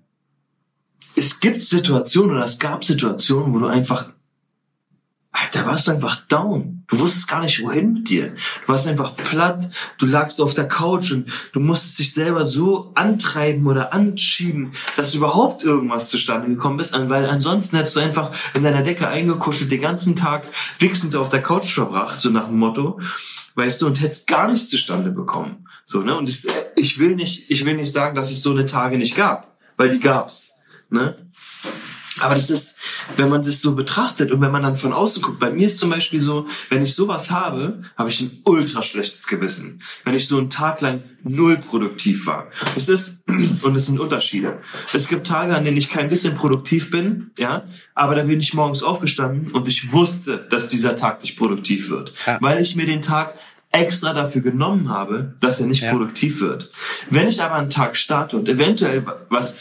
es gibt Situationen oder es gab Situationen, wo du einfach da warst du einfach down. Du wusstest gar nicht, wohin mit dir. Du warst einfach platt. Du lagst auf der Couch und du musstest dich selber so antreiben oder anschieben, dass überhaupt irgendwas zustande gekommen ist, weil ansonsten hättest du einfach in deiner Decke eingekuschelt den ganzen Tag wichsend auf der Couch verbracht, so nach dem Motto, weißt du, und hättest gar nichts zustande bekommen. So, ne? Und ich, ich will nicht, ich will nicht sagen, dass es so eine Tage nicht gab, weil die gab's, ne? Aber das ist, wenn man das so betrachtet und wenn man dann von außen guckt, bei mir ist zum Beispiel so, wenn ich sowas habe, habe ich ein ultra schlechtes Gewissen. Wenn ich so einen Tag lang null produktiv war. Das ist, und es sind Unterschiede. Es gibt Tage, an denen ich kein bisschen produktiv bin, ja, aber da bin ich morgens aufgestanden und ich wusste, dass dieser Tag nicht produktiv wird. Ja. Weil ich mir den Tag extra dafür genommen habe, dass er nicht ja. produktiv wird. Wenn ich aber einen Tag starte und eventuell was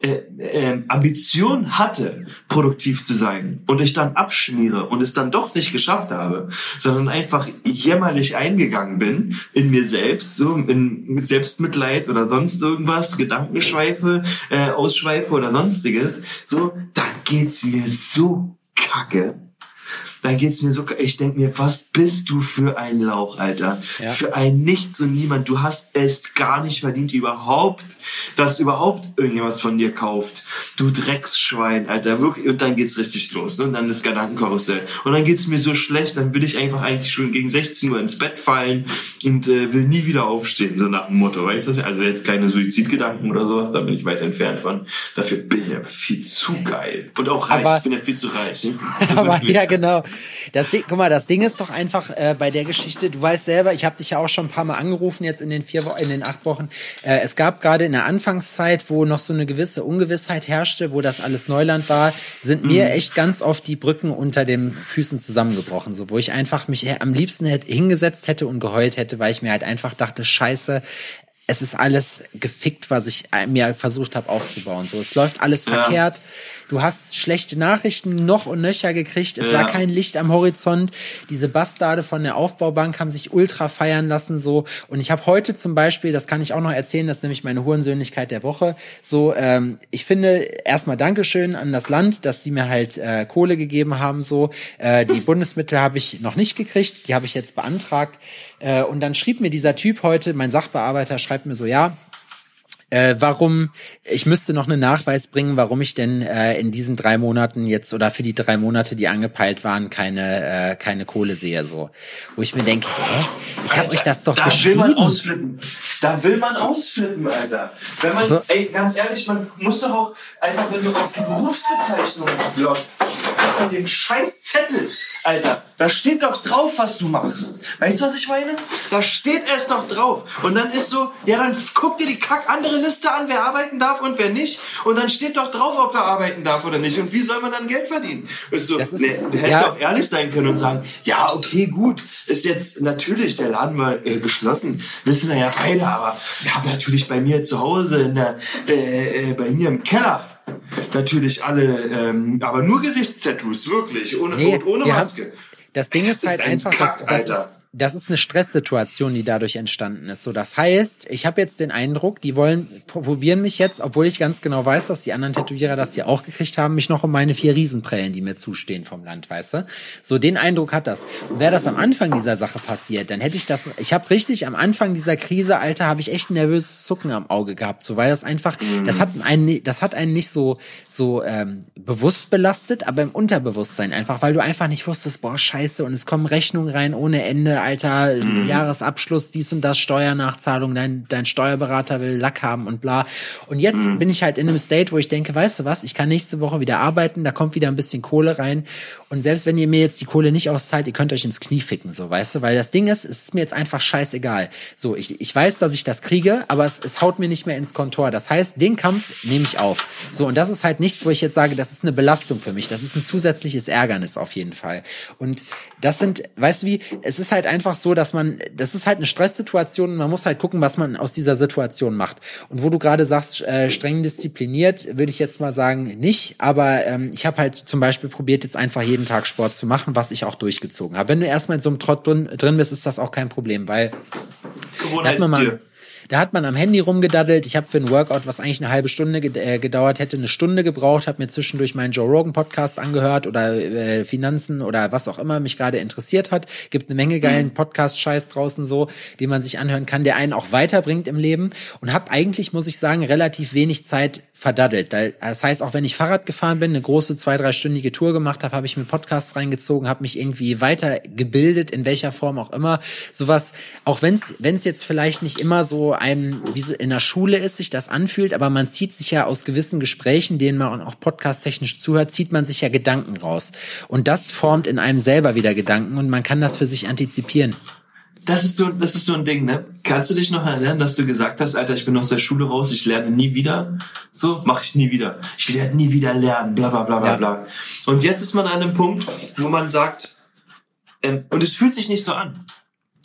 äh, äh, Ambition hatte, produktiv zu sein und ich dann abschmiere und es dann doch nicht geschafft habe, sondern einfach jämmerlich eingegangen bin in mir selbst, so in mit Selbstmitleid oder sonst irgendwas, Gedankenschweife, äh, Ausschweife oder sonstiges, so, dann geht's mir so kacke dann geht's mir so, ich denk mir, was bist du für ein Lauch, Alter? Ja. Für ein Nichts und Niemand. Du hast es gar nicht verdient, überhaupt, dass überhaupt irgendjemand von dir kauft. Du Drecksschwein, Alter. Wirklich. Und dann geht's richtig los. Ne? Und dann das Gedankenkarussell. Und dann geht's mir so schlecht, dann will ich einfach eigentlich schon gegen 16 Uhr ins Bett fallen und äh, will nie wieder aufstehen, so nach dem Motto. Weißt du? Also jetzt keine Suizidgedanken oder sowas, da bin ich weit entfernt von. Dafür bin ich aber viel zu geil. Und auch reich. Aber, ich bin ja viel zu reich. Ne? Aber ja, genau. Das Ding, guck mal, das Ding ist doch einfach äh, bei der Geschichte, du weißt selber, ich habe dich ja auch schon ein paar Mal angerufen jetzt in den vier Wochen, in den acht Wochen. Äh, es gab gerade in der Anfangszeit, wo noch so eine gewisse Ungewissheit herrschte, wo das alles Neuland war, sind mhm. mir echt ganz oft die Brücken unter den Füßen zusammengebrochen, so wo ich einfach mich am liebsten hätte, hingesetzt hätte und geheult hätte, weil ich mir halt einfach dachte, scheiße, es ist alles gefickt, was ich mir versucht habe aufzubauen. So, es läuft alles ja. verkehrt. Du hast schlechte Nachrichten noch und nöcher gekriegt. Es ja. war kein Licht am Horizont. Diese Bastarde von der Aufbaubank haben sich ultra feiern lassen so. Und ich habe heute zum Beispiel, das kann ich auch noch erzählen, das ist nämlich meine Hurensöhnlichkeit der Woche. So, ähm, ich finde erstmal Dankeschön an das Land, dass die mir halt äh, Kohle gegeben haben. So, äh, die Bundesmittel habe ich noch nicht gekriegt, die habe ich jetzt beantragt. Äh, und dann schrieb mir dieser Typ heute, mein Sachbearbeiter schreibt mir so, ja, äh, warum, ich müsste noch einen Nachweis bringen, warum ich denn äh, in diesen drei Monaten jetzt oder für die drei Monate, die angepeilt waren, keine, äh, keine Kohle sehe. So. Wo ich mir denke, hä? Ich habe euch das doch da geschrieben. Da will man ausflippen. Da will man ausflippen, Alter. Wenn man, so. ey, ganz ehrlich, man muss doch auch einfach, wenn du auf die Berufsbezeichnung glotzt, von dem scheiß Zettel Alter, da steht doch drauf, was du machst. Weißt du, was ich meine? Da steht es doch drauf. Und dann ist so, ja, dann guck dir die kack andere Liste an, wer arbeiten darf und wer nicht. Und dann steht doch drauf, ob er arbeiten darf oder nicht. Und wie soll man dann Geld verdienen? Weißt du, Das ist- nee, du hättest ja. auch ehrlich sein können und sagen, ja, okay, gut, ist jetzt natürlich der Laden war äh, geschlossen, wissen wir ja beide, aber wir haben natürlich bei mir zu Hause in der, äh, äh, bei mir im Keller natürlich alle, ähm, aber nur Gesichtstattoos, wirklich, ohne, Nee, ohne wir haben- Maske. Das Ding ist Das halt ist ein einfach, das, Kack, das, ist, Alter. Das ist eine Stresssituation, die dadurch entstanden ist. So, das heißt, ich habe jetzt den Eindruck, die wollen pro- probieren mich jetzt, obwohl ich ganz genau weiß, dass die anderen Tätowierer das hier auch gekriegt haben, mich noch um meine vier Riesenprellen, die mir zustehen vom Land, weißt du? So, den Eindruck hat das. Wäre das am Anfang dieser Sache passiert, dann hätte ich das, ich habe richtig am Anfang dieser Krise, Alter, habe ich echt ein nervöses Zucken am Auge gehabt, so, weil das einfach, das hat einen, das hat einen nicht so, so ähm, bewusst belastet, aber im Unterbewusstsein einfach, weil du einfach nicht wusstest, boah, scheiße, und es kommen Rechnungen rein ohne Ende, Alter, Jahresabschluss, dies und das, Steuernachzahlung, dein, dein Steuerberater will Lack haben und bla. Und jetzt bin ich halt in einem State, wo ich denke, weißt du was, ich kann nächste Woche wieder arbeiten, da kommt wieder ein bisschen Kohle rein. Und selbst wenn ihr mir jetzt die Kohle nicht auszahlt, ihr könnt euch ins Knie ficken, so, weißt du, weil das Ding ist, es ist mir jetzt einfach scheißegal. So, ich, ich weiß, dass ich das kriege, aber es, es haut mir nicht mehr ins Kontor. Das heißt, den Kampf nehme ich auf. So, und das ist halt nichts, wo ich jetzt sage, das ist eine Belastung für mich. Das ist ein zusätzliches Ärgernis auf jeden Fall. Und das sind, weißt du wie, es ist halt einfach so, dass man, das ist halt eine Stresssituation und man muss halt gucken, was man aus dieser Situation macht. Und wo du gerade sagst, äh, streng diszipliniert, würde ich jetzt mal sagen, nicht. Aber ähm, ich habe halt zum Beispiel probiert, jetzt einfach jeden Tag Sport zu machen, was ich auch durchgezogen habe. Wenn du erstmal in so einem Trott drin, drin bist, ist das auch kein Problem, weil da hat man mal, da hat man am Handy rumgedaddelt. Ich habe für ein Workout, was eigentlich eine halbe Stunde äh, gedauert hätte, eine Stunde gebraucht, habe mir zwischendurch meinen Joe Rogan Podcast angehört oder äh, Finanzen oder was auch immer mich gerade interessiert hat. Gibt eine Menge geilen Podcast-Scheiß draußen so, den man sich anhören kann, der einen auch weiterbringt im Leben. Und habe eigentlich, muss ich sagen, relativ wenig Zeit verdaddelt. Da- Das heißt, auch wenn ich Fahrrad gefahren bin, eine große zwei, dreistündige Tour gemacht habe, habe ich mir Podcasts reingezogen, habe mich irgendwie weitergebildet, in welcher Form auch immer. Sowas, auch wenn es jetzt vielleicht nicht immer so einem, wie so in der Schule ist, sich das anfühlt, aber man zieht sich ja aus gewissen Gesprächen, denen man auch podcast-technisch zuhört, zieht man sich ja Gedanken raus. Und das formt in einem selber wieder Gedanken und man kann das für sich antizipieren. Das ist so, das ist so ein Ding, ne? Kannst du dich noch erinnern, dass du gesagt hast, Alter, ich bin aus der Schule raus, ich lerne nie wieder? So, mache ich nie wieder. Ich werde nie wieder lernen, bla bla bla bla Ja. bla. Und jetzt ist man an einem Punkt, wo man sagt, ähm, und es fühlt sich nicht so an.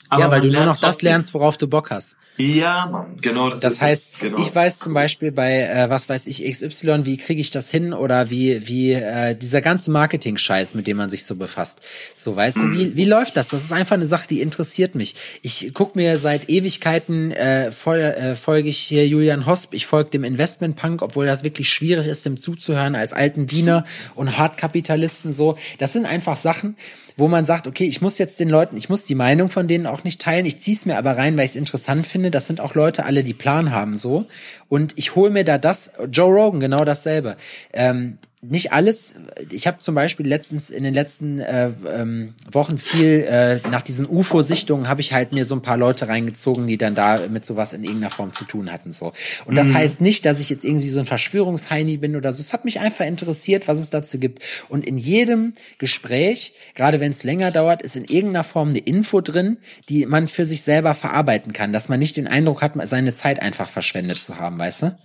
Aber ja, weil du nur noch das trotzdem. lernst, worauf du Bock hast. Ja, Mann, genau. Das, Das ist heißt, es, genau. ich weiß zum Beispiel bei, äh, was weiß ich, XY, wie kriege ich das hin oder wie, wie äh, dieser ganze Marketing-Scheiß, mit dem man sich so befasst. So, weißt du, wie, wie läuft das? Das ist einfach eine Sache, die interessiert mich. Ich guck mir seit Ewigkeiten, äh, voll, äh, folge ich hier Julian Hosp, ich folge dem Investment-Punk, obwohl das wirklich schwierig ist, dem zuzuhören als alten Diener und Hartkapitalisten so. Das sind einfach Sachen, wo man sagt, okay, ich muss jetzt den Leuten, ich muss die Meinung von denen auch nicht teilen, ich zieh's mir aber rein, weil ich es interessant finde. Das sind auch Leute alle, die Plan haben so. Und ich hole mir da das, Joe Rogan, genau dasselbe. Ähm, nicht alles. Ich habe zum Beispiel letztens in den letzten äh, ähm, Wochen viel äh, nach diesen UFO-Sichtungen habe ich halt mir so ein paar Leute reingezogen, die dann da mit sowas in irgendeiner Form zu tun hatten so. Und das heißt nicht, dass ich jetzt irgendwie so ein Verschwörungsheini bin oder so. Es hat mich einfach interessiert, was es dazu gibt. Und in jedem Gespräch, gerade wenn es länger dauert, ist in irgendeiner Form eine Info drin, die man für sich selber verarbeiten kann, dass man nicht den Eindruck hat, seine Zeit einfach verschwendet zu haben, weißt du?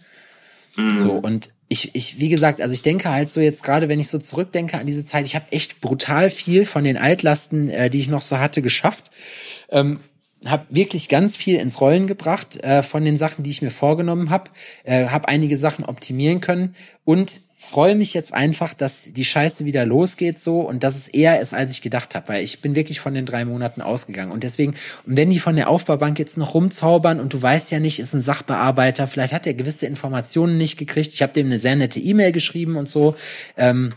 So, und ich, ich, wie gesagt, also ich denke halt so jetzt gerade, wenn ich so zurückdenke an diese Zeit, ich habe echt brutal viel von den Altlasten, äh, die ich noch so hatte, geschafft. Ähm, habe wirklich ganz viel ins Rollen gebracht äh, von den Sachen, die ich mir vorgenommen habe. Äh, habe einige Sachen optimieren können und freue mich jetzt einfach, dass die Scheiße wieder losgeht so und dass es eher ist, als ich gedacht habe, weil ich bin wirklich von den drei Monaten ausgegangen und deswegen, und wenn die von der Aufbaubank jetzt noch rumzaubern und du weißt ja nicht, ist ein Sachbearbeiter, vielleicht hat er gewisse Informationen nicht gekriegt, ich habe dem eine sehr nette E-Mail geschrieben und so, ähm,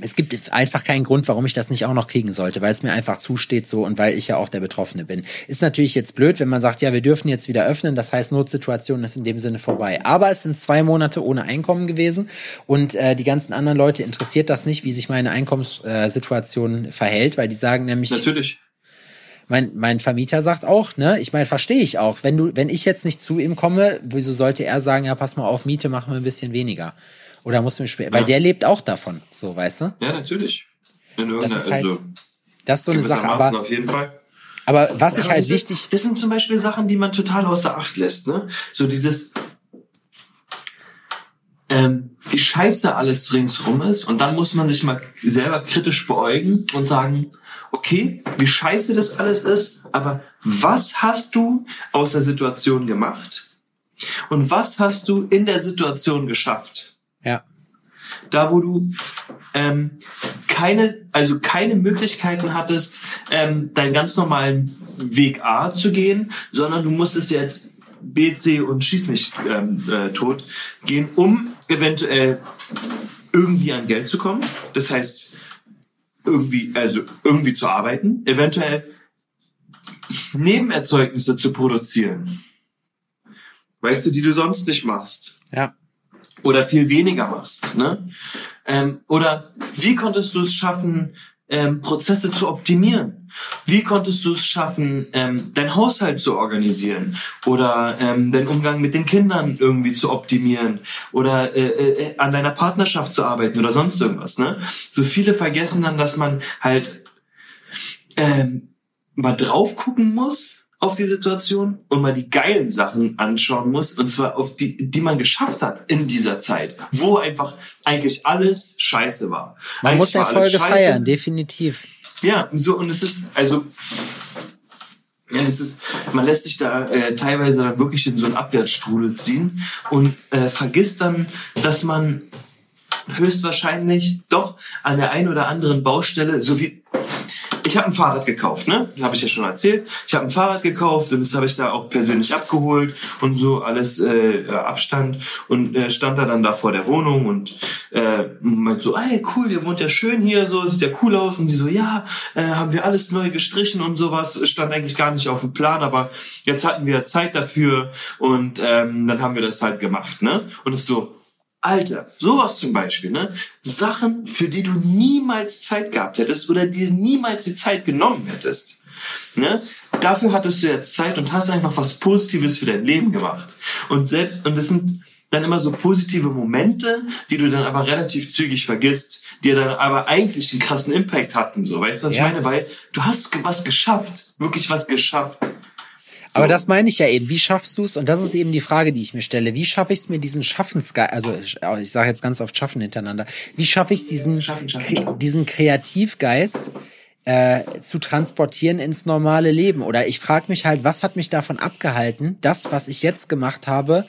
es gibt einfach keinen Grund, warum ich das nicht auch noch kriegen sollte, weil es mir einfach zusteht so und weil ich ja auch der Betroffene bin. Ist natürlich jetzt blöd, wenn man sagt, ja, wir dürfen jetzt wieder öffnen, das heißt, Notsituation ist in dem Sinne vorbei. Aber es sind zwei Monate ohne Einkommen gewesen und äh, die ganzen anderen Leute interessiert das nicht, wie sich meine Einkommenssituation verhält, weil die sagen nämlich, Natürlich. mein, mein Vermieter sagt auch, ne, ich meine, verstehe ich auch. Wenn du, wenn ich jetzt nicht zu ihm komme, wieso sollte er sagen, ja, pass mal auf, Miete machen wir ein bisschen weniger? Oder musst du mir später, weil Ja. der lebt auch davon, so, weißt du? Ja, natürlich. In Das ist halt- also, Das ist so eine Sache, aber auf jeden Fall. Aber was ich Aber halt das wichtig, Ist, das sind zum Beispiel Sachen, die man total außer Acht lässt. Ne? So dieses, ähm, wie scheiße alles ringsrum ist. Und dann muss man sich mal selber kritisch beäugen und sagen, okay, wie scheiße das alles ist, aber was hast du aus der Situation gemacht? Und was hast du in der Situation geschafft? Ja, da wo du ähm, keine, also keine Möglichkeiten hattest, ähm, deinen ganz normalen Weg A zu gehen, sondern du musstest jetzt B, C und schieß mich ähm, äh, tot gehen, um eventuell irgendwie an Geld zu kommen. Das heißt, irgendwie, also irgendwie zu arbeiten, eventuell Nebenerzeugnisse zu produzieren. Weißt du, die du sonst nicht machst ja, oder viel weniger machst. Ne? Ähm, oder wie konntest du es schaffen, ähm, Prozesse zu optimieren? Wie konntest du es schaffen, ähm, dein Haushalt zu organisieren oder ähm, deinen Umgang mit den Kindern irgendwie zu optimieren oder äh, äh, an deiner Partnerschaft zu arbeiten oder sonst irgendwas? Ne? So viele vergessen dann, dass man halt ähm, mal drauf gucken muss auf die Situation und mal die geilen Sachen anschauen muss und zwar auf die, die man geschafft hat in dieser Zeit, wo einfach eigentlich alles scheiße war. man Eigentlich muss Erfolge feiern, definitiv. Ja, so und es ist also ja, das ist, man lässt sich da äh, teilweise dann wirklich in so einen Abwärtsstrudel ziehen und äh, vergisst dann, dass man höchstwahrscheinlich doch an der einen oder anderen Baustelle, so wie ich habe ein Fahrrad gekauft, ne? Habe ich ja schon erzählt. Ich habe ein Fahrrad gekauft und das habe ich da auch persönlich abgeholt und so alles äh, Abstand und äh, stand da dann da vor der Wohnung und äh, meint so, ey cool, ihr wohnt ja schön hier, so sieht ja cool aus und die so, ja, äh, haben wir alles neu gestrichen und sowas. Stand eigentlich gar nicht auf dem Plan, aber jetzt hatten wir Zeit dafür und ähm, dann haben wir das halt gemacht, ne? Und es so, Alter, sowas zum Beispiel, ne? Sachen, für die du niemals Zeit gehabt hättest oder dir niemals die Zeit genommen hättest. Ne? Dafür hattest du jetzt Zeit und hast einfach was Positives für dein Leben gemacht. Und selbst, und das sind dann immer so positive Momente, die du dann aber relativ zügig vergisst, die dann aber eigentlich einen krassen Impact hatten, so. Weißt du, was Ja. ich meine? Weil du hast was geschafft. Wirklich was geschafft. So. Aber das meine ich ja eben. Wie schaffst du es? Und das ist eben die Frage, die ich mir stelle. Wie schaffe ich es mir diesen Schaffensgeist, also ich, ich sage jetzt ganz oft Schaffen hintereinander. Wie schaffe ich es diesen, Schaffen, diesen Kreativgeist äh, zu transportieren ins normale Leben? Oder ich frage mich halt, was hat mich davon abgehalten, das, was ich jetzt gemacht habe,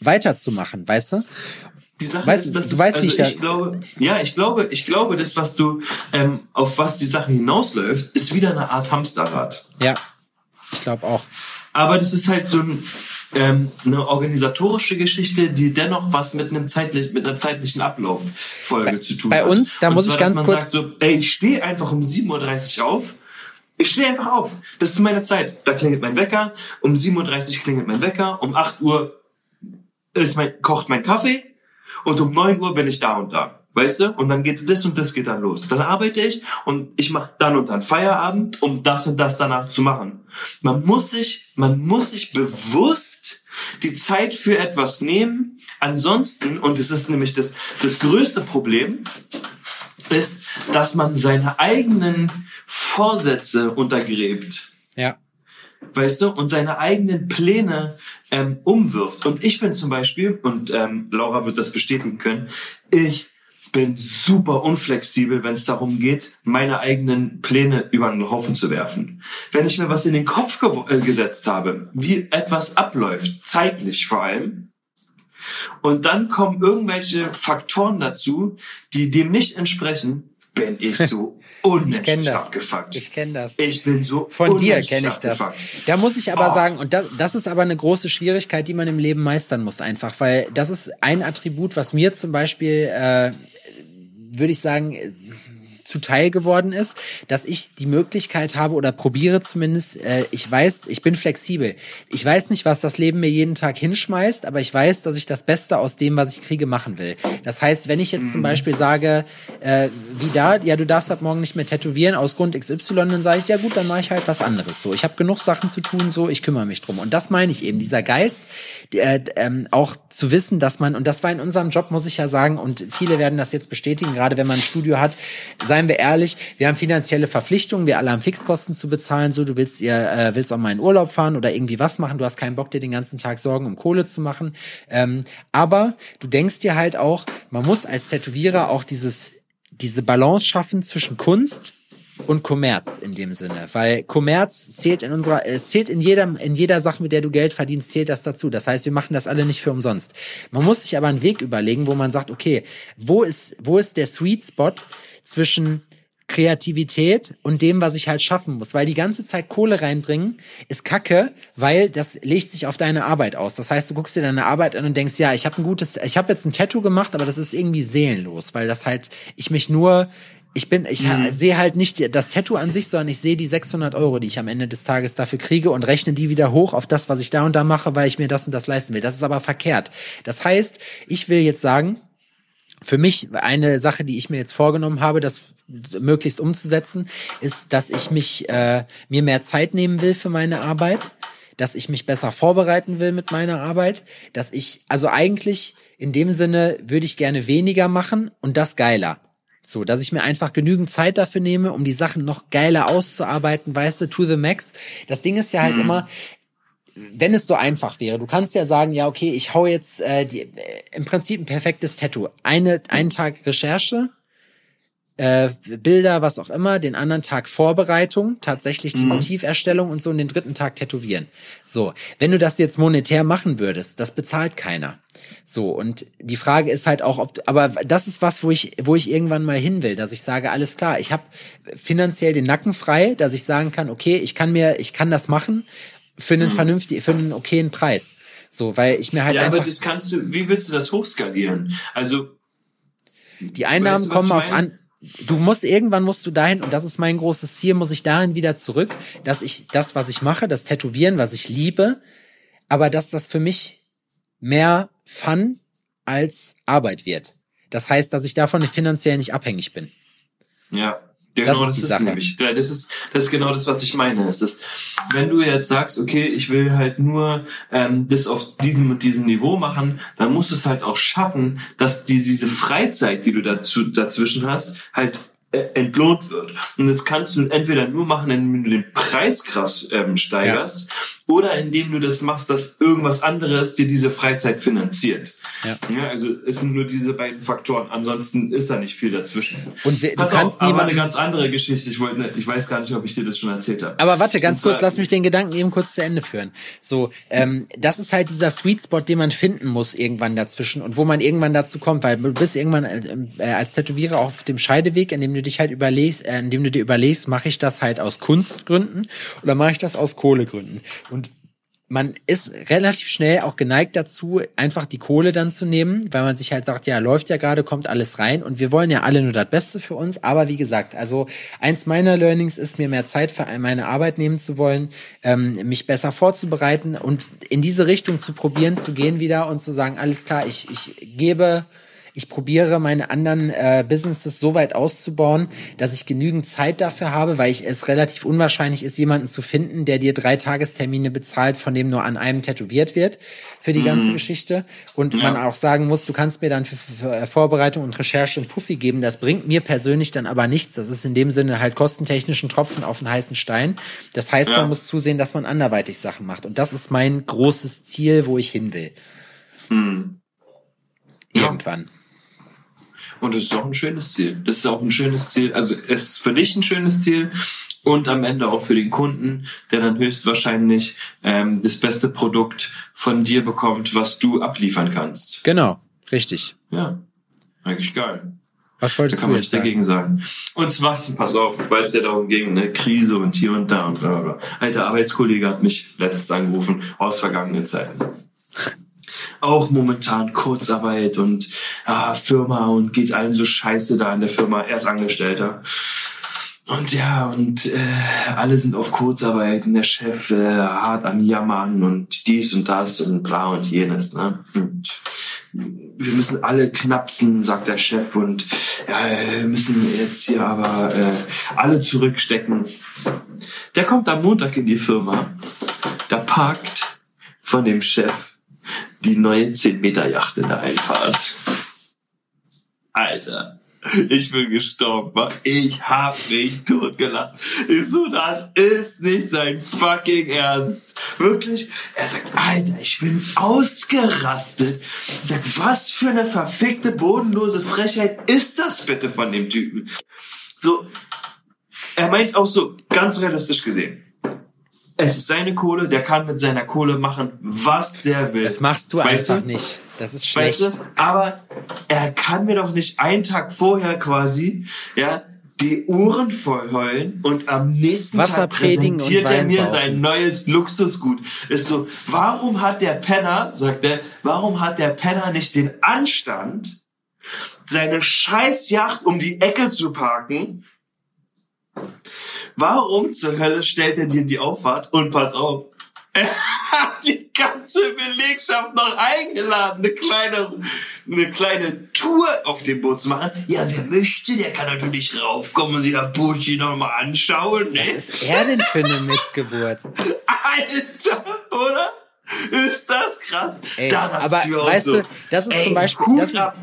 weiterzumachen, weißt du? Die Sache Weißt ist, du, dass du es- weißt, also ich ich glaube, ja, ich glaube, ich glaube, das, was du, ähm, auf was die Sache hinausläuft, ist wieder eine Art Hamsterrad. Ja, ich glaube auch. Aber das ist halt so ein, ähm, eine organisatorische Geschichte, die dennoch was mit einem zeitlich, mit einer zeitlichen Ablauffolge Bei- zu tun bei hat. uns, da Und muss zwar, ich ganz kurz- Sagt so, ey, ich stehe einfach um 7.30 Uhr auf. Ich stehe einfach auf. Das ist meine Zeit. Da klingelt mein Wecker. Um 7.30 Uhr klingelt mein Wecker. Um 8 Uhr ist mein, kocht mein Kaffee. Und um 9 Uhr bin ich da und da. Weißt du? Und dann geht das und das geht dann los. Dann arbeite ich und ich mache dann und dann Feierabend, um das und das danach zu machen. Man muss sich, man muss sich bewusst die Zeit für etwas nehmen. Ansonsten, und es ist nämlich das, das größte Problem, ist, dass man seine eigenen Vorsätze untergräbt Ja. weißt du, und seine eigenen Pläne ähm, umwirft. Und ich bin zum Beispiel, und ähm, Laura wird das bestätigen können, ich bin super unflexibel, wenn es darum geht, meine eigenen Pläne über den Haufen zu werfen. Wenn ich mir was in den Kopf gewo- äh, gesetzt habe, wie etwas abläuft, zeitlich vor allem, und dann kommen irgendwelche Faktoren dazu, die dem nicht entsprechen, bin ich so Ich unmenschlich das. abgefuckt. Ich kenne das. Ich bin so Von dir kenne ich das. abgefuckt. Da muss ich aber Oh. sagen, und das, das ist aber eine große Schwierigkeit, die man im Leben meistern muss einfach, weil das ist ein Attribut, was mir zum Beispiel, äh, würde ich sagen, äh, zuteil geworden ist, dass ich die Möglichkeit habe oder probiere zumindest, äh, ich weiß, ich bin flexibel. Ich weiß nicht, was das Leben mir jeden Tag hinschmeißt, aber ich weiß, dass ich das Beste aus dem, was ich kriege, machen will. Das heißt, wenn ich jetzt zum Beispiel sage, äh, wie da, ja, du darfst ab morgen nicht mehr tätowieren aus Grund XY, dann sage ich, ja gut, dann mache ich halt was anderes. So, ich habe genug Sachen zu tun, so, ich kümmere mich drum. Und das meine ich eben, dieser Geist, äh, ähm, auch zu wissen, dass man, und das war in unserem Job, muss ich ja sagen, und viele werden das jetzt bestätigen, gerade wenn man ein Studio hat, sei seien wir ehrlich, wir haben finanzielle Verpflichtungen, wir alle haben Fixkosten zu bezahlen, so du willst ihr äh, willst auch mal in Urlaub fahren oder irgendwie was machen, du hast keinen Bock dir den ganzen Tag Sorgen um Kohle zu machen, ähm, aber du denkst dir halt auch, man muss als Tätowierer auch dieses diese Balance schaffen zwischen Kunst und Kommerz in dem Sinne, weil Kommerz zählt in unserer, es zählt in jeder, in jeder Sache, mit der du Geld verdienst, zählt das dazu. Das heißt, wir machen das alle nicht für umsonst. Man muss sich aber einen Weg überlegen, wo man sagt, okay, wo ist, wo ist der Sweet Spot zwischen Kreativität und dem, was ich halt schaffen muss. Weil die ganze Zeit Kohle reinbringen ist Kacke, weil das legt sich auf deine Arbeit aus. Das heißt, du guckst dir deine Arbeit an und denkst, ja, ich habe ein gutes, ich habe jetzt ein Tattoo gemacht, aber das ist irgendwie seelenlos, weil das halt, ich mich nur ich bin, ich mhm. sehe halt nicht das Tattoo an sich, sondern ich sehe die 600 Euro, die ich am Ende des Tages dafür kriege und rechne die wieder hoch auf das, was ich da und da mache, weil ich mir das und das leisten will. Das ist aber verkehrt. Das heißt, ich will jetzt sagen, für mich eine Sache, die ich mir jetzt vorgenommen habe, das möglichst umzusetzen, ist, dass ich mich äh, mir mehr Zeit nehmen will für meine Arbeit, dass ich mich besser vorbereiten will mit meiner Arbeit, dass ich also eigentlich in dem Sinne würde ich gerne weniger machen und das geiler. So, dass ich mir einfach genügend Zeit dafür nehme, um die Sachen noch geiler auszuarbeiten, weißt du, to the max. Das Ding ist ja halt mhm. immer, wenn es so einfach wäre, du kannst ja sagen, ja, okay, ich hau jetzt äh, die, äh, im Prinzip ein perfektes Tattoo. Eine, einen Tag Recherche, äh, Bilder, was auch immer, den anderen Tag Vorbereitung, tatsächlich die mhm. Motiverstellung und so und den dritten Tag Tätowieren. So, wenn du das jetzt monetär machen würdest, das bezahlt keiner. So, und die Frage ist halt auch, ob, aber das ist was, wo ich, wo ich irgendwann mal hin will, dass ich sage, alles klar, ich habe finanziell den Nacken frei, dass ich sagen kann, okay, ich kann mir, ich kann das machen für einen mhm. vernünftigen, für einen okayen Preis. So, weil ich mir halt ja, einfach. aber das kannst du, wie willst du das hochskalieren? Also. Die Einnahmen weißt du, kommen aus an, du musst irgendwann musst du dahin und das ist mein großes Ziel, muss ich dahin wieder zurück, dass ich das, was ich mache, das Tätowieren, was ich liebe, aber dass das für mich mehr Fun als Arbeit wird. Das heißt, dass ich davon finanziell nicht abhängig bin. Ja. Ja, genau, das, ist, das ist nämlich, das ist, das ist genau das, was ich meine. Es ist, wenn du jetzt sagst, okay, ich will halt nur ähm, das auf diesem und diesem Niveau machen, dann musst du es halt auch schaffen, dass die, diese Freizeit, die du dazu, dazwischen hast, halt äh, entlohnt wird. Und das kannst du entweder nur machen, indem du den Preis krass ähm, steigerst, ja. Oder indem du das machst, dass irgendwas anderes dir diese Freizeit finanziert. Ja. ja. also es sind nur diese beiden Faktoren. Ansonsten ist da nicht viel dazwischen. Und du Pass kannst auf, aber eine ganz andere Geschichte. Ich wollte, ich weiß gar nicht, ob ich dir das schon erzählt habe. Aber warte, ganz kurz, lass mich den Gedanken eben kurz zu Ende führen. So, ähm, das ist halt dieser Sweet Spot, den man finden muss irgendwann dazwischen und wo man irgendwann dazu kommt, weil du bist irgendwann als, äh, als Tätowierer auf dem Scheideweg, in dem du du dich halt überlegst, äh, indem du dir überlegst, mache ich das halt aus Kunstgründen oder mache ich das aus Kohlegründen? Und man ist relativ schnell auch geneigt dazu, einfach die Kohle dann zu nehmen, weil man sich halt sagt, ja, läuft ja gerade, kommt alles rein und wir wollen ja alle nur das Beste für uns. Aber wie gesagt, also eins meiner Learnings ist, mir mehr Zeit für meine Arbeit nehmen zu wollen, ähm, mich besser vorzubereiten und in diese Richtung zu probieren zu gehen wieder und zu sagen, alles klar, ich, ich gebe ich probiere meine anderen äh, Businesses so weit auszubauen, dass ich genügend Zeit dafür habe, weil ich es relativ unwahrscheinlich ist, jemanden zu finden, der dir drei Tagestermine bezahlt, von dem nur an einem tätowiert wird für die mhm. ganze Geschichte. Und ja. man auch sagen muss, du kannst mir dann für, für äh, Vorbereitung und Recherche einen Puffi geben. Das bringt mir persönlich dann aber nichts. Das ist in dem Sinne halt kostentechnischen Tropfen auf einen heißen Stein. Das heißt, ja. man muss zusehen, dass man anderweitig Sachen macht. Und das ist mein großes Ziel, wo ich hin will. Mhm. Irgendwann. Ja. Und das ist auch ein schönes Ziel. Das ist auch ein schönes Ziel. Also es ist für dich ein schönes Ziel und am Ende auch für den Kunden, der dann höchstwahrscheinlich ähm, das beste Produkt von dir bekommt, was du abliefern kannst. Genau, richtig. Ja, eigentlich geil. Was wolltest da kann du jetzt dagegen sagen? Und zwar, pass auf, weil es ja darum ging, eine Krise und hier und da und bla bla. Alter Arbeitskollege hat mich letztens angerufen aus vergangenen Zeiten auch momentan Kurzarbeit und ah, Firma und geht allen so scheiße da in der Firma, er ist Angestellter. Und ja, und äh, alle sind auf Kurzarbeit und der Chef äh, hart am Jammern und dies und das und bla und jenes. Ne? Und wir müssen alle knapsen, sagt der Chef, und wir müssen jetzt hier aber äh, alle zurückstecken. Der kommt am Montag in die Firma, da parkt von dem Chef die neue 10-Meter-Yacht in der Einfahrt. Alter. Ich bin gestorben. Ich hab mich totgelacht. Ich so, das ist nicht sein fucking Ernst. Wirklich. Er sagt, Alter, ich bin ausgerastet. Ich sag, was für eine verfickte, bodenlose Frechheit ist das bitte von dem Typen? So, er meint auch so, ganz realistisch gesehen. Es ist seine Kohle, der kann mit seiner Kohle machen, was der will. Das machst du Weißt einfach du? nicht. Das ist schlecht. Weißt du? Aber er kann mir doch nicht einen Tag vorher quasi, ja, die Uhren voll heulen und am nächsten Wasser Tag präsentiert er mir sein neues Luxusgut. Ist so, warum hat der Penner, sagt er, warum hat der Penner nicht den Anstand, seine Scheißjacht um die Ecke zu parken? Warum zur Hölle stellt er dir in die Auffahrt? Und pass auf, er hat die ganze Belegschaft noch eingeladen, eine kleine, eine kleine Tour auf dem Boot zu machen. Ja, wer möchte, der kann natürlich raufkommen und sich das Bootchen noch mal anschauen. Ne? Was ist er denn für eine Missgeburt? Alter, oder? Ist das krass? Ey, aber weißt so, du, das ist ey, zum Beispiel- Hut das ist- ab,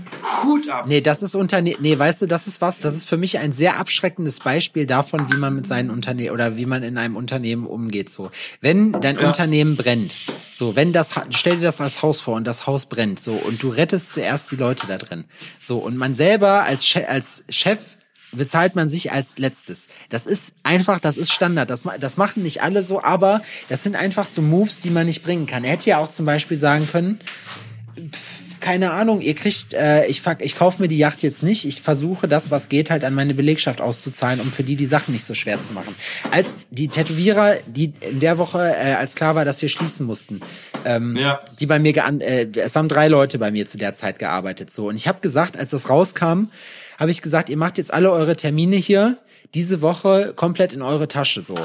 Hut ab. Nee, das ist Unterne nee, weißt du, das ist was, das ist für mich ein sehr abschreckendes Beispiel davon, wie man mit seinen Unternehmen oder wie man in einem Unternehmen umgeht so. Wenn dein Ja. Unternehmen brennt, so, wenn das stell dir das als Haus vor und das Haus brennt, so und du rettest zuerst die Leute da drin. So und man selber als Che als Chef bezahlt man sich als letztes. Das ist einfach, das ist Standard. Das, das machen nicht alle so, aber das sind einfach so Moves, die man nicht bringen kann. Er hätte ja auch zum Beispiel sagen können, keine Ahnung, ihr kriegt, äh, ich, ich kaufe mir die Yacht jetzt nicht. Ich versuche das, was geht, halt an meine Belegschaft auszuzahlen, um für die die Sachen nicht so schwer zu machen. Als die Tätowierer, die in der Woche, äh, als klar war, dass wir schließen mussten, ähm, Ja. die bei mir, gean äh, es haben drei Leute bei mir zu der Zeit gearbeitet, so. Und ich habe gesagt, als das rauskam, habe ich gesagt, ihr macht jetzt alle eure Termine hier diese Woche komplett in eure Tasche, so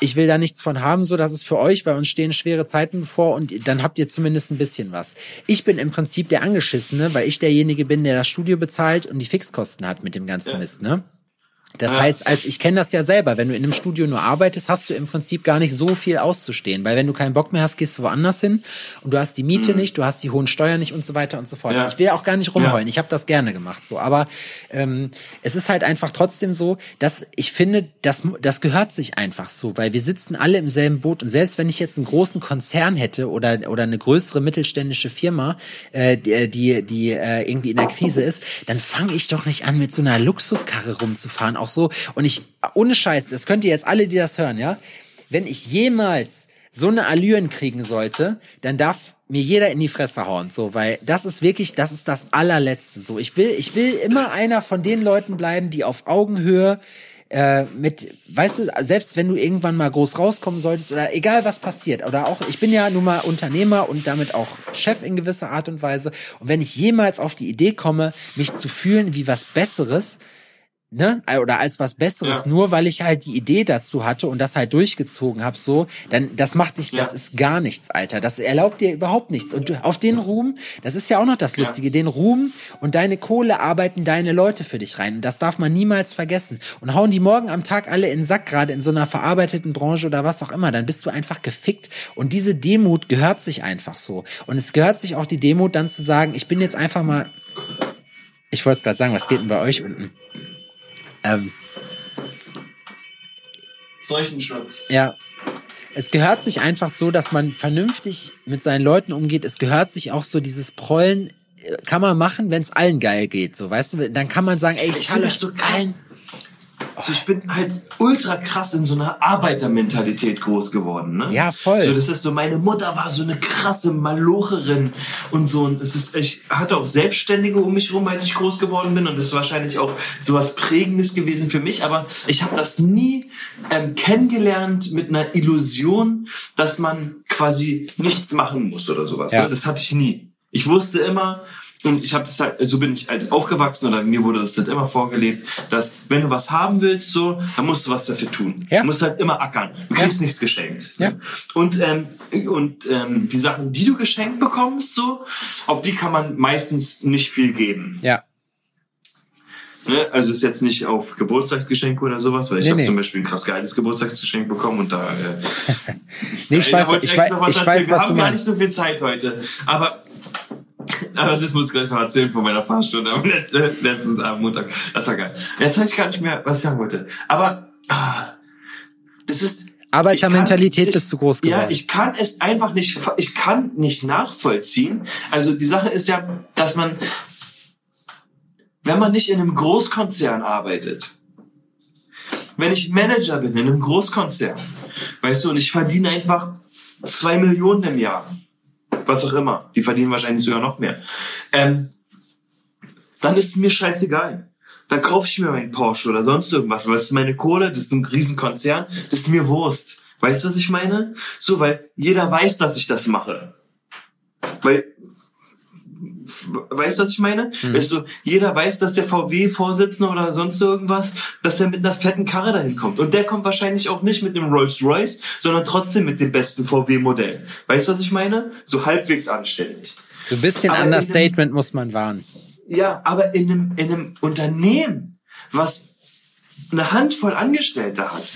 ich will da nichts von haben, so dass es für euch, weil uns stehen schwere Zeiten bevor und dann habt ihr zumindest ein bisschen was. Ich bin im Prinzip der Angeschissene, weil ich derjenige bin, der das Studio bezahlt und die Fixkosten hat mit dem ganzen Ja. Mist, ne? Das Ja. heißt, als ich kenne das ja selber, wenn du in einem Studio nur arbeitest, hast du im Prinzip gar nicht so viel auszustehen, weil wenn du keinen Bock mehr hast, gehst du woanders hin und du hast die Miete nicht, du hast die hohen Steuern nicht und so weiter und so fort. Mhm. Ja. Ich will auch gar nicht rumheulen, Ja. ich habe das gerne gemacht, so, aber ähm, es ist halt einfach trotzdem so, dass ich finde, das das gehört sich einfach so, weil wir sitzen alle im selben Boot und selbst wenn ich jetzt einen großen Konzern hätte oder oder eine größere mittelständische Firma, äh, die die, die äh, irgendwie in der Krise ist, dann fange ich doch nicht an mit so einer Luxuskarre rumzufahren, auch so. Und ich ohne Scheiß, das könnt ihr jetzt alle, die das hören, ja, wenn ich jemals so eine Allüren kriegen sollte, dann darf mir jeder in die Fresse hauen, so, weil das ist wirklich, das ist das allerletzte, so. Ich will, ich will immer einer von den Leuten bleiben, die auf Augenhöhe äh, mit, weißt du, selbst wenn du irgendwann mal groß rauskommen solltest oder egal was passiert oder auch, ich bin ja nun mal Unternehmer und damit auch Chef in gewisser Art und Weise. Und wenn ich jemals auf die Idee komme, mich zu fühlen wie was Besseres, ne, oder als was Besseres, Ja. nur weil ich halt die Idee dazu hatte und das halt durchgezogen habe, so, dann das macht dich, das Ja. ist gar nichts, Alter. Das erlaubt dir überhaupt nichts. Und du, auf den Ruhm, das ist ja auch noch das Lustige, den Ruhm und deine Kohle arbeiten deine Leute für dich rein. Und das darf man niemals vergessen. Und hauen die morgen am Tag alle in den Sack, gerade in so einer verarbeiteten Branche oder was auch immer, dann bist du einfach gefickt. Und diese Demut gehört sich einfach so. Und es gehört sich auch die Demut, dann zu sagen, ich bin jetzt einfach mal. Ich wollte es gerade sagen, was geht denn bei euch unten? Ähm, Seuchenschutz. Ja. Es gehört sich einfach so, dass man vernünftig mit seinen Leuten umgeht. Es gehört sich auch so dieses Prollen, äh, kann man machen, wenn es allen geil geht. So, weißt du, dann kann man sagen, ey, ich Ich das so allen. Also ich bin halt ultra krass in so einer Arbeitermentalität groß geworden, ne? Ja, voll. So, das ist so, meine Mutter war so eine krasse Malocherin und so. Und es ist, ich hatte auch Selbstständige um mich rum, als ich groß geworden bin. Und das ist wahrscheinlich auch sowas Prägendes gewesen für mich. Aber ich habe das nie ähm, kennengelernt mit einer Illusion, dass man quasi nichts machen muss oder sowas. Ja. Ne? Das hatte ich nie. Ich wusste immer, und ich habe das halt, so bin ich halt aufgewachsen oder mir wurde das halt immer vorgelebt, dass wenn du was haben willst, so, dann musst du was dafür tun. Ja. Du musst halt immer ackern. Du Ja. kriegst nichts geschenkt. Ja. Und, ähm, und ähm, die Sachen, die du geschenkt bekommst, so, auf die kann man meistens nicht viel geben. Ja, Ne? Also ist jetzt nicht auf Geburtstagsgeschenke oder sowas, weil ich Nee, habe nee. zum Beispiel ein krass geiles Geburtstagsgeschenk bekommen und da. Äh, nee, ich weiß, ich weiß, noch was ich erzählen. weiß, Wir was haben du gar meinst. nicht so viel Zeit heute. Aber aber das muss ich gleich noch erzählen von meiner Fahrstunde am letzten, letztens am Montag. Das war geil. Jetzt weiß ich gar nicht mehr, was ich sagen wollte. Aber ah, das ist Arbeitermentalität bist du groß geworden. Ja, ich kann es einfach nicht, ich kann nicht nachvollziehen. Also die Sache ist ja, dass man, wenn man nicht in einem Großkonzern arbeitet, wenn ich Manager bin in einem Großkonzern, weißt du, und ich verdiene einfach zwei Millionen im Jahr, was auch immer, die verdienen wahrscheinlich sogar noch mehr, ähm, dann ist es mir scheißegal. Dann kaufe ich mir meinen Porsche oder sonst irgendwas, weil es ist meine Kohle, das ist ein Riesenkonzern, das ist mir Wurst. Weißt du, was ich meine? So, weil jeder weiß, dass ich das mache. Weil weißt du, was ich meine? Mhm. Weißt du, jeder weiß, dass der VW-Vorsitzende oder sonst irgendwas, dass er mit einer fetten Karre dahin kommt. Und der kommt wahrscheinlich auch nicht mit einem Rolls-Royce, sondern trotzdem mit dem besten VW-Modell. Weißt du, was ich meine? So halbwegs anständig. So ein bisschen aber Understatement einem, muss man wahren. Ja, aber in einem, in einem Unternehmen, was eine Handvoll Angestellte hat,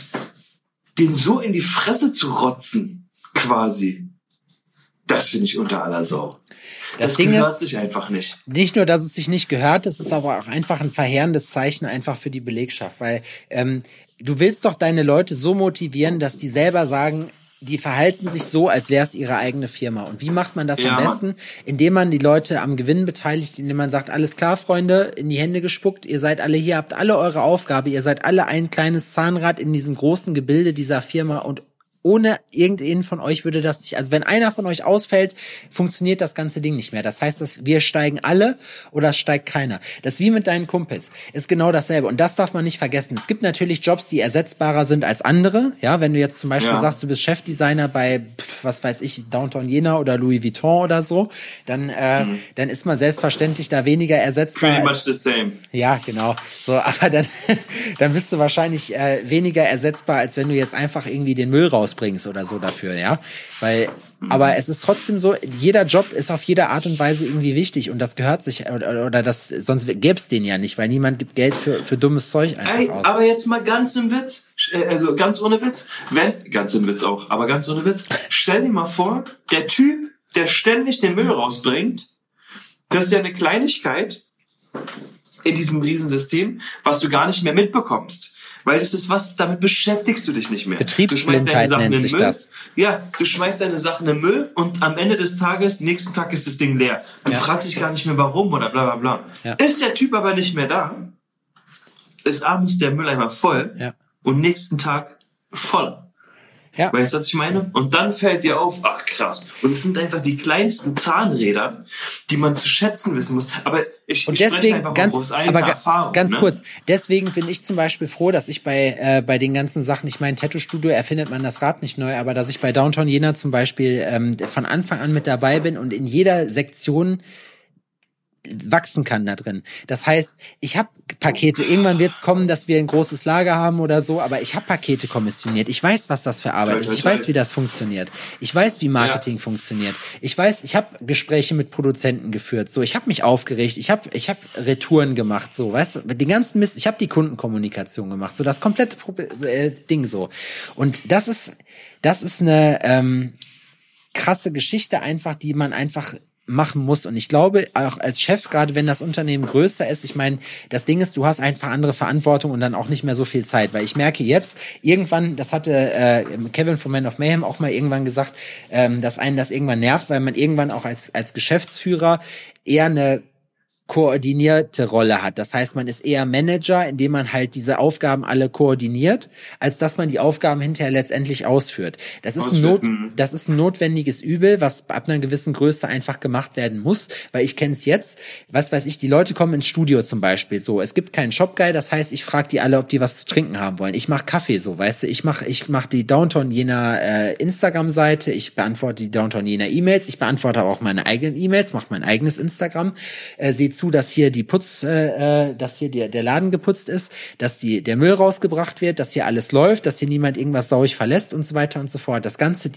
den so in die Fresse zu rotzen, quasi, das finde ich unter aller Sau. Das, das Ding gehört ist, sich einfach nicht. Nicht nur, dass es sich nicht gehört, es ist aber auch einfach ein verheerendes Zeichen einfach für die Belegschaft, weil ähm, du willst doch deine Leute so motivieren, dass die selber sagen, die verhalten sich so, als wäre es ihre eigene Firma. Und wie macht man das ja. am besten? Indem man die Leute am Gewinn beteiligt, indem man sagt, alles klar, Freunde, in die Hände gespuckt, ihr seid alle hier, habt alle eure Aufgabe, ihr seid alle ein kleines Zahnrad in diesem großen Gebilde dieser Firma und ohne irgendeinen von euch würde das nicht, also wenn einer von euch ausfällt, funktioniert das ganze Ding nicht mehr. Das heißt, dass wir steigen alle oder es steigt keiner. Das wie mit deinen Kumpels. Ist genau dasselbe. Und das darf man nicht vergessen. Es gibt natürlich Jobs, die ersetzbarer sind als andere. Ja, wenn du jetzt zum Beispiel ja. sagst, du bist Chefdesigner bei, was weiß ich, Downtown Jena oder Louis Vuitton oder so, dann, äh, mhm. dann ist man selbstverständlich da weniger ersetzbar. Pretty much the same. Ja, genau. So, aber dann, dann bist du wahrscheinlich äh, weniger ersetzbar, als wenn du jetzt einfach irgendwie den Müll raus rausbringst oder so dafür, ja. Weil, aber es ist trotzdem so, jeder Job ist auf jede Art und Weise irgendwie wichtig und das gehört sich, oder, oder das, sonst gäbe es den ja nicht, weil niemand gibt Geld für, für dummes Zeug einfach Ey, aus. Aber jetzt mal ganz im Witz, äh, also ganz ohne Witz, wenn, ganz im Witz auch, aber ganz ohne Witz, stell dir mal vor, der Typ, der ständig den Müll rausbringt, das ist ja eine Kleinigkeit in diesem Riesensystem, was du gar nicht mehr mitbekommst. Weil das ist was, damit beschäftigst du dich nicht mehr. Betriebsblindheit nennt sich Müll. das. Ja, du schmeißt deine Sachen in den Müll und am Ende des Tages, nächsten Tag ist das Ding leer. Du ja. fragst dich gar nicht mehr warum oder bla bla bla. Ja. Ist der Typ aber nicht mehr da, ist abends der Mülleimer voll ja. und nächsten Tag voller. Ja. Weißt du, was ich meine? Und dann fällt dir auf, ach krass. Und es sind einfach die kleinsten Zahnräder, die man zu schätzen wissen muss. Aber ich, und ich deswegen ganz, aber Erfahrung, ganz ne? kurz. Deswegen bin ich zum Beispiel froh, dass ich bei äh, bei den ganzen Sachen, ich meine, Tattoo Studio erfindet man das Rad nicht neu, aber dass ich bei Downtown Jena zum Beispiel ähm, von Anfang an mit dabei bin und in jeder Sektion wachsen kann da drin. Das heißt, ich habe Pakete. Irgendwann wird es kommen, dass wir ein großes Lager haben oder so, aber ich habe Pakete kommissioniert. Ich weiß, was das für Arbeit ist. Ich weiß, wie das funktioniert. Ich weiß, wie Marketing ja. funktioniert. Ich weiß, ich habe Gespräche mit Produzenten geführt. So, ich habe mich aufgeregt. Ich habe ich hab Retouren gemacht. So, weißt du, den ganzen Mist. Ich habe die Kundenkommunikation gemacht. So, das komplette äh, Ding so. Und das ist das ist eine ähm, krasse Geschichte einfach, die man einfach machen muss. Und ich glaube, auch als Chef, gerade wenn das Unternehmen größer ist, ich meine, das Ding ist, du hast einfach andere Verantwortung und dann auch nicht mehr so viel Zeit. Weil ich merke jetzt, irgendwann, das hatte äh, Kevin von Man of Mayhem auch mal irgendwann gesagt, ähm, dass einen das irgendwann nervt, weil man irgendwann auch als, als Geschäftsführer eher eine koordinierte Rolle hat. Das heißt, man ist eher Manager, indem man halt diese Aufgaben alle koordiniert, als dass man die Aufgaben hinterher letztendlich ausführt. Das ist ein, Not, mhm. das ist ein notwendiges Übel, was ab einer gewissen Größe einfach gemacht werden muss, weil ich kenne es jetzt, was weiß ich, die Leute kommen ins Studio zum Beispiel so, es gibt keinen Shopguy, das heißt, ich frage die alle, ob die was zu trinken haben wollen. Ich mache Kaffee so, weißt du, ich mache ich mach die Downtown jener äh, Instagram-Seite, ich beantworte die Downtown jener E-Mails, ich beantworte auch meine eigenen E-Mails, mache mein eigenes Instagram, äh, sehe zu, dass hier die Putz, äh, äh, dass hier der, der Laden geputzt ist, dass die, der Müll rausgebracht wird, dass hier alles läuft, dass hier niemand irgendwas sauig verlässt und so weiter und so fort. Das ganze,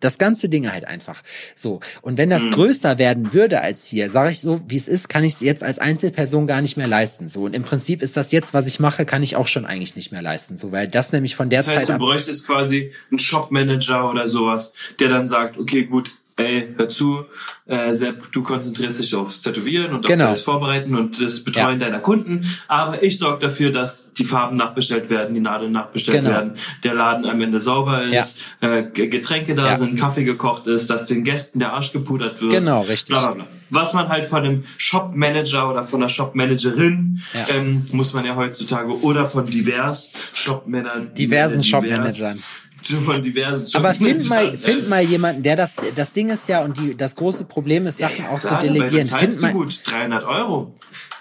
das ganze Ding halt einfach. So. Und wenn das mhm. größer werden würde als hier, sage ich so, wie es ist, kann ich es jetzt als Einzelperson gar nicht mehr leisten. So. Und im Prinzip ist das jetzt, was ich mache, kann ich auch schon eigentlich nicht mehr leisten. So, weil das nämlich von der das heißt, Zeit. Du bräuchtest quasi einen Shopmanager oder sowas, der dann sagt, okay, gut, ey, hör zu, äh, Sepp, du konzentrierst dich aufs Tätowieren und auf Genau. das Vorbereiten und das Betreuen deiner Kunden, aber ich sorge dafür, dass die Farben nachbestellt werden, die Nadeln nachbestellt Genau. werden, der Laden am Ende sauber ist, äh, G- Getränke da Ja. sind, Kaffee gekocht ist, dass den Gästen der Arsch gepudert wird. Genau, richtig. Bla, bla, bla. Was man halt von einem Shop-Manager oder von einer Shop-Managerin, Ja. ähm, muss man ja heutzutage, oder von divers Shop-Männer, Diversen äh, divers- Shop-Managern. Von diversen Aber find mal, find mal jemanden, der das, das Ding ist ja, und die, das große Problem ist, Sachen auch klar, zu delegieren. Find mal, gut, 300 Euro.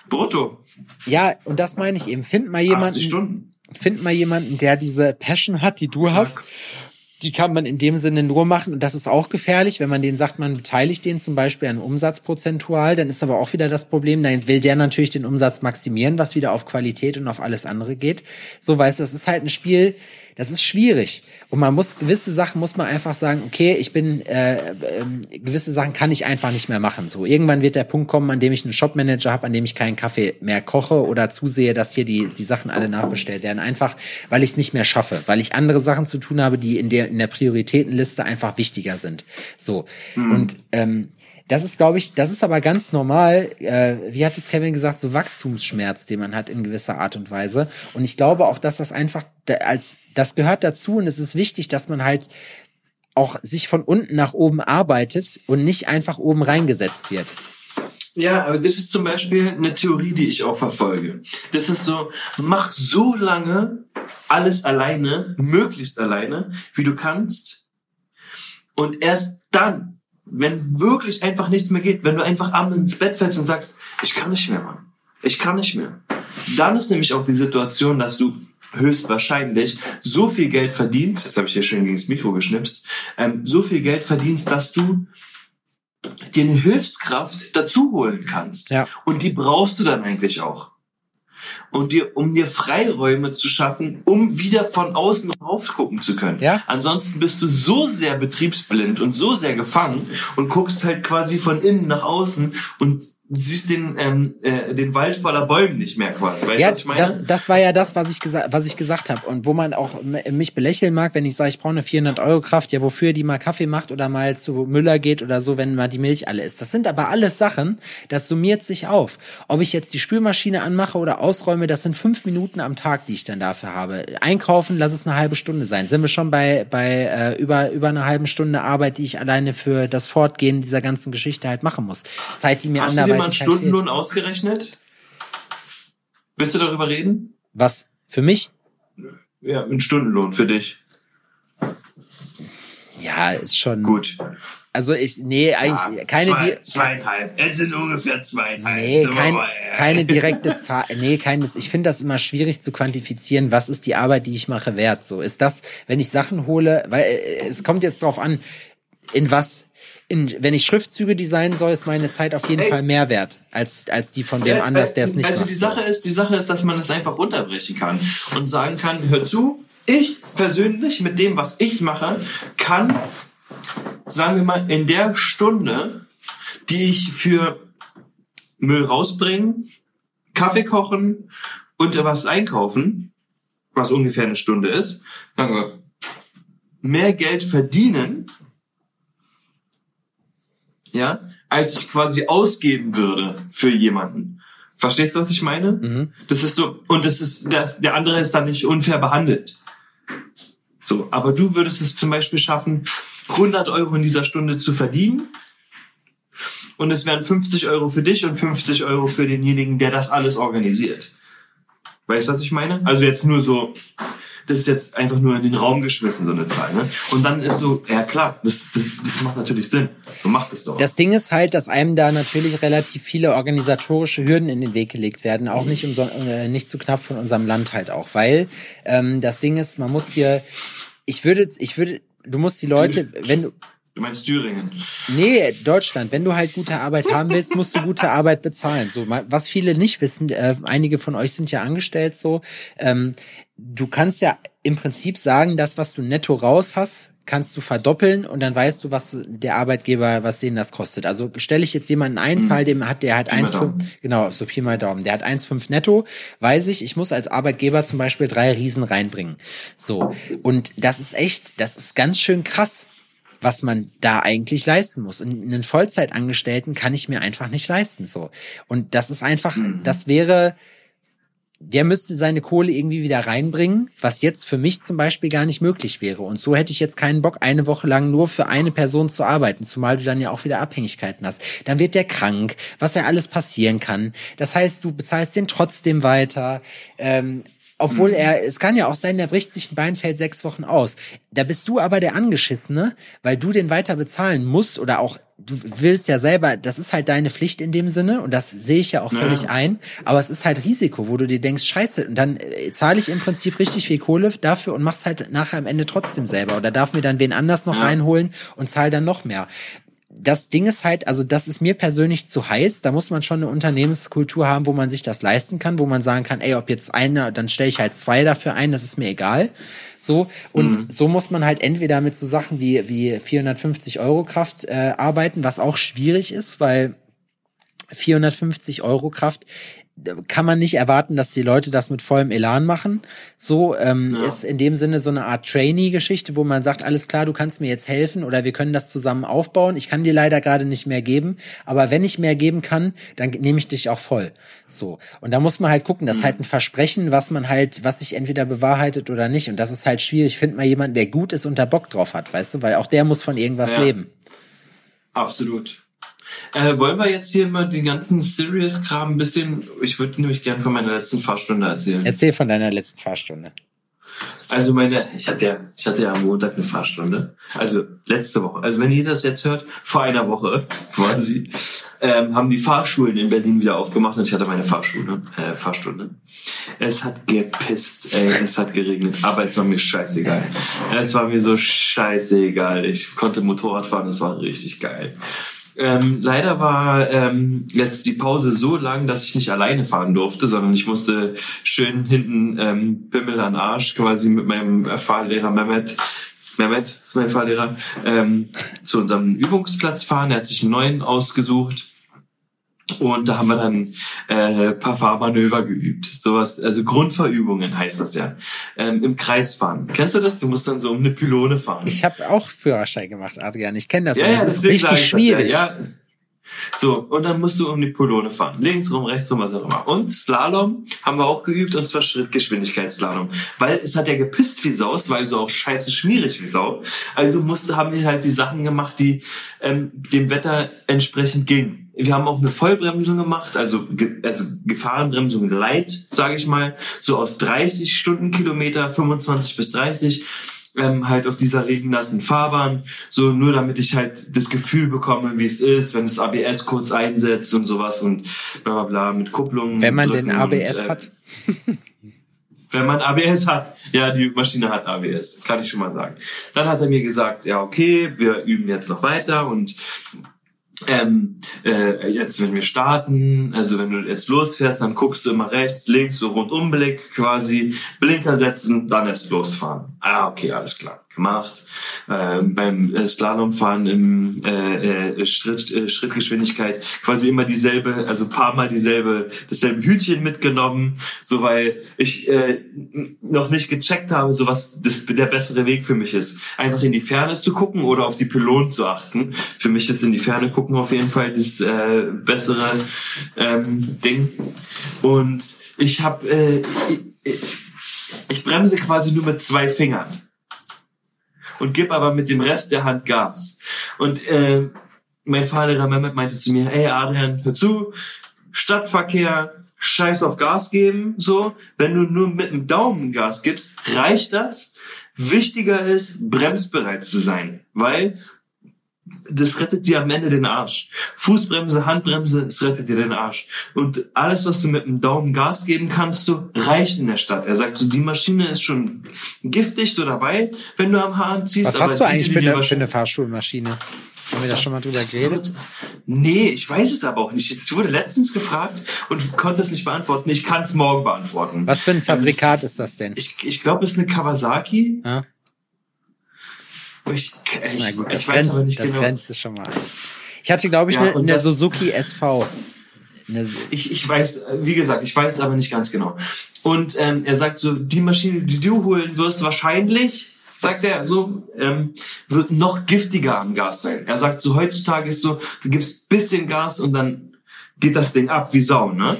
Brutto. ja, und das meine ich eben. Find mal 80 jemanden, Stunden. find mal jemanden, der diese Passion hat, die du hast. Die kann man in dem Sinne nur machen und das ist auch gefährlich, wenn man den sagt, man beteiligt den zum Beispiel an Umsatz prozentual, dann ist aber auch wieder das Problem, dann will der natürlich den Umsatz maximieren, was wieder auf Qualität und auf alles andere geht. So weißt du, das ist halt ein Spiel, das ist schwierig und man muss gewisse Sachen muss man einfach sagen, okay, ich bin äh, ähm, gewisse Sachen kann ich einfach nicht mehr machen. So irgendwann wird der Punkt kommen, an dem ich einen Shopmanager habe, an dem ich keinen Kaffee mehr koche oder zusehe, dass hier die die Sachen alle nachbestellt werden, einfach weil ich es nicht mehr schaffe, weil ich andere Sachen zu tun habe, die in der in der Prioritätenliste einfach wichtiger sind. So und ähm, das ist, glaube ich, das ist aber ganz normal. Äh, wie hat es Kevin gesagt, so Wachstumsschmerz, den man hat in gewisser Art und Weise. Und ich glaube auch, dass das einfach als das gehört dazu und es ist wichtig, dass man halt auch sich von unten nach oben arbeitet und nicht einfach oben reingesetzt wird. Ja, aber das ist zum Beispiel eine Theorie, die ich auch verfolge. Das ist so, mach so lange alles alleine, möglichst alleine, wie du kannst. Und erst dann, wenn wirklich einfach nichts mehr geht, wenn du einfach abends ins Bett fällst und sagst, ich kann nicht mehr, Mann. Ich kann nicht mehr. Dann ist nämlich auch die Situation, dass du höchstwahrscheinlich so viel Geld verdienst, jetzt habe ich hier schön gegen das Mikro geschnipst, ähm, so viel Geld verdienst, dass du dir eine Hilfskraft dazu holen kannst. Ja. Und die brauchst du dann eigentlich auch. Und dir, um dir Freiräume zu schaffen, um wieder von außen rauf gucken zu können. Ja. Ansonsten bist du so sehr betriebsblind und so sehr gefangen und guckst halt quasi von innen nach außen und siehst den, ähm, äh, den Wald voller Bäumen nicht mehr quasi. Weißt du, Ja, was ich meine? das, das war ja das, was ich, gesagt was ich gesagt habe. Und wo man auch mich belächeln mag, wenn ich sage, ich brauche eine 400-Euro-Kraft, ja, wofür die mal Kaffee macht oder mal zu Müller geht oder so, wenn mal die Milch alle ist. Das sind aber alles Sachen, das summiert sich auf. Ob ich jetzt die Spülmaschine anmache oder ausräume, das sind fünf Minuten am Tag, die ich dann dafür habe. Einkaufen, lass es eine halbe Stunde sein. Sind wir schon bei, bei äh, über, über einer halben Stunde Arbeit, die ich alleine für das Fortgehen dieser ganzen Geschichte halt machen muss. Zeit, die mir Hast anderweitig halt fehlt. Stundenlohn ausgerechnet? Willst du darüber reden? Was? Für mich? Ja, ein Stundenlohn für dich. Ja, ist schon. Gut. Also ich, nee, eigentlich Ja, keine, zwei, zweieinhalb. Es sind ungefähr zweieinhalb. nee, wir kein, mal- keine direkte Zahl, nee, keines. Ich finde das immer schwierig zu quantifizieren. Was ist die Arbeit, die ich mache, wert? So ist das, wenn ich Sachen hole, weil äh, es kommt jetzt drauf an, in was. In, wenn ich Schriftzüge designen soll, ist meine Zeit auf jeden Ey. Fall mehr wert als als die von dem Ja, anders, der es nicht also macht. die Sache ist, die Sache ist, dass man es einfach runterbrechen kann und sagen kann, hör zu, ich persönlich mit dem, was ich mache, kann, sagen wir mal, in der Stunde, die ich für Müll rausbringen, Kaffee kochen und was einkaufen, was ungefähr eine Stunde ist, sagen wir, mehr Geld verdienen, ja, als ich quasi ausgeben würde für jemanden. Verstehst du, was ich meine? Mhm. Das ist so, und das ist, das, der andere ist dann nicht unfair behandelt. So, aber du würdest es zum Beispiel schaffen, 100 Euro in dieser Stunde zu verdienen. Und es wären 50 Euro für dich und 50 Euro für denjenigen, der das alles organisiert. Weißt du, was ich meine? Also jetzt nur so, das ist jetzt einfach nur in den Raum geschmissen, so eine Zahl. Ne? Und dann ist so, ja klar, das, das, das macht natürlich Sinn. So macht es doch. Das Ding ist halt, dass einem da natürlich relativ viele organisatorische Hürden in den Weg gelegt werden, auch nicht, umso, äh, nicht zu knapp von unserem Land halt auch, weil ähm, das Ding ist, man muss hier, ich würde, ich würde, du musst die Leute, wenn du, du meinst Thüringen. Nee, Deutschland. Wenn du halt gute Arbeit haben willst, musst du gute Arbeit bezahlen. So, was viele nicht wissen, äh, einige von euch sind ja angestellt so. Ähm, du kannst ja im Prinzip sagen, das, was du netto raus hast, kannst du verdoppeln und dann weißt du, was der Arbeitgeber, was denen das kostet. Also stelle ich jetzt jemanden ein, zahl dem hat der hat Pi mal 1,5, Daumen. genau, so Pi mal Daumen, der hat 1,5 netto, weiß ich, ich muss als Arbeitgeber zum Beispiel drei Riesen reinbringen. So. Und das ist echt, das ist ganz schön krass. Was man da eigentlich leisten muss. Und einen Vollzeitangestellten kann ich mir einfach nicht leisten, so. Und das ist einfach, mhm. das wäre, der müsste seine Kohle irgendwie wieder reinbringen, was jetzt für mich zum Beispiel gar nicht möglich wäre. Und so hätte ich jetzt keinen Bock, eine Woche lang nur für eine Person zu arbeiten, zumal du dann ja auch wieder Abhängigkeiten hast. Dann wird der krank, was ja alles passieren kann. Das heißt, du bezahlst den trotzdem weiter. Ähm, obwohl mhm. er, es kann ja auch sein, der bricht sich ein Bein, fällt sechs Wochen aus. Da bist du aber der Angeschissene, weil du den weiter bezahlen musst oder auch, du willst ja selber, das ist halt deine Pflicht in dem Sinne und das sehe ich ja auch völlig ja. ein, aber es ist halt Risiko, wo du dir denkst, scheiße, und dann äh, zahle ich im Prinzip richtig viel Kohle dafür und mach's halt nachher am Ende trotzdem selber oder darf mir dann wen anders noch ja. reinholen und zahl dann noch mehr das Ding ist halt, also das ist mir persönlich zu heiß. Da muss man schon eine Unternehmenskultur haben, wo man sich das leisten kann, wo man sagen kann, ey, ob jetzt einer, dann stelle ich halt zwei dafür ein, das ist mir egal. So und mhm. so muss man halt entweder mit so Sachen wie wie 450 Euro Kraft äh, arbeiten, was auch schwierig ist, weil 450 Euro Kraft kann man nicht erwarten, dass die Leute das mit vollem Elan machen. So ähm, ja. ist in dem Sinne so eine Art Trainee-Geschichte, wo man sagt, alles klar, du kannst mir jetzt helfen oder wir können das zusammen aufbauen. Ich kann dir leider gerade nicht mehr geben, aber wenn ich mehr geben kann, dann nehme ich dich auch voll. So und da muss man halt gucken, das ist halt ein Versprechen, was man halt, was sich entweder bewahrheitet oder nicht. Und das ist halt schwierig. Find mal jemanden, der gut ist und da Bock drauf hat, weißt du, weil auch der muss von irgendwas ja. leben. Absolut. Äh, wollen wir jetzt hier mal den ganzen Serious-Kram ein bisschen. Ich würde nämlich gerne von meiner letzten Fahrstunde erzählen. Erzähl von deiner letzten Fahrstunde. Also meine, ich hatte ja, ich hatte ja am Montag eine Fahrstunde. Also letzte Woche. Also wenn ihr das jetzt hört, vor einer Woche quasi, ähm, haben die Fahrschulen in Berlin wieder aufgemacht und ich hatte meine Fahrschule, äh, Fahrstunde. Es hat gepisst, ey, es hat geregnet, aber es war mir scheißegal. Es war mir so scheißegal. Ich konnte Motorrad fahren, es war richtig geil. Ähm, leider war ähm, jetzt die Pause so lang, dass ich nicht alleine fahren durfte, sondern ich musste schön hinten ähm, Bimmel an Arsch quasi mit meinem Fahrlehrer Mehmet Mehmet ist mein Fahrlehrer, ähm, zu unserem Übungsplatz fahren. Er hat sich einen neuen ausgesucht. Und da haben wir dann äh, paar Fahrmanöver geübt. Sowas, also Grundverübungen heißt das ja. Ähm, Im Kreis fahren. Kennst du das? Du musst dann so um eine Pylone fahren. Ich habe auch Führerschein gemacht, Adrian. Ich kenne das. Ja, das ja, ist richtig schwierig. Das, ja, ja. So, und dann musst du um die Pylone fahren. Links rum, rechts rum, was auch immer. Und Slalom haben wir auch geübt, und zwar Schrittgeschwindigkeitsslalom. Weil es hat ja gepisst wie Sau, weil so auch scheiße schmierig wie Sau. Also musste, haben wir halt die Sachen gemacht, die ähm, dem Wetter entsprechend gingen. Wir haben auch eine Vollbremsung gemacht, also, also Gefahrenbremsung light, sage ich mal, so aus 30 Stundenkilometer, 25 bis 30 ähm, halt auf dieser regennassen Fahrbahn, so nur damit ich halt das Gefühl bekomme, wie es ist, wenn das ABS kurz einsetzt und sowas und bla bla bla mit Kupplungen. Wenn man den ABS und, äh, hat. wenn man ABS hat. Ja, die Maschine hat ABS, kann ich schon mal sagen. Dann hat er mir gesagt, ja okay, wir üben jetzt noch weiter und ähm, äh, jetzt wenn wir starten, also wenn du jetzt losfährst, dann guckst du immer rechts, links, so Rundumblick quasi, Blinker setzen, dann erst losfahren. Ah, okay, alles klar gemacht. Äh, beim Slalomfahren im äh, äh, Schritt, äh, Schrittgeschwindigkeit quasi immer dieselbe, also paar Mal dieselbe, dasselbe Hütchen mitgenommen, so weil ich äh, noch nicht gecheckt habe, so was das, der bessere Weg für mich ist. Einfach in die Ferne zu gucken oder auf die Pylonen zu achten. Für mich ist in die Ferne gucken auf jeden Fall das äh, bessere ähm, Ding. Und ich habe äh, ich, ich bremse quasi nur mit zwei Fingern und gib aber mit dem Rest der Hand Gas. Und äh, mein Fahrlehrer Mehmet meinte zu mir, hey Adrian, hör zu, Stadtverkehr, scheiß auf Gas geben, so. Wenn du nur mit dem Daumen Gas gibst, reicht das. Wichtiger ist, bremsbereit zu sein, weil das rettet dir am Ende den Arsch. Fußbremse, Handbremse, es rettet dir den Arsch. Und alles, was du mit dem Daumen Gas geben kannst, du, reicht in der Stadt. Er sagt so, die Maschine ist schon giftig so dabei, wenn du am Hahn ziehst. Was hast du eigentlich für eine, für eine Fahrschulmaschine? Haben wir da schon mal drüber geredet? Nee, ich weiß es aber auch nicht. Ich wurde letztens gefragt und konnte es nicht beantworten. Ich kann es morgen beantworten. Was für ein Fabrikat ist das denn? Ich, ich glaube, es ist eine Kawasaki. Ja. Ich, ich, Na gut, das, ich grenzt, das genau. grenzt es schon mal. Ich hatte, glaube ich, ja, eine, eine Suzuki SV. Eine ich, ich weiß, wie gesagt, ich weiß es aber nicht ganz genau. Und ähm, er sagt so, die Maschine, die du holen wirst, wahrscheinlich sagt er, so ähm, wird noch giftiger am Gas sein. Er sagt, so heutzutage ist so, du gibst bisschen Gas und dann geht das Ding ab wie Sau, ne?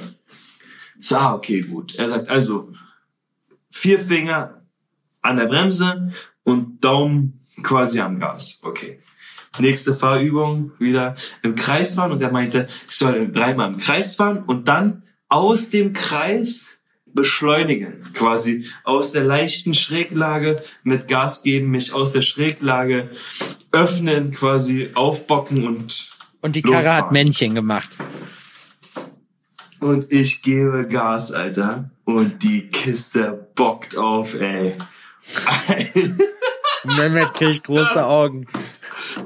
So, ah, okay, gut. Er sagt also, vier Finger an der Bremse und Daumen quasi am Gas. Okay. Nächste Fahrübung wieder im Kreis fahren und er meinte, ich soll dreimal im Kreis fahren und dann aus dem Kreis beschleunigen, quasi aus der leichten Schräglage mit Gas geben, mich aus der Schräglage öffnen, quasi aufbocken und und die Karre hat Männchen gemacht. Und ich gebe Gas, Alter. Und die Kiste bockt auf, ey. Mehmet kriegt große das, Augen.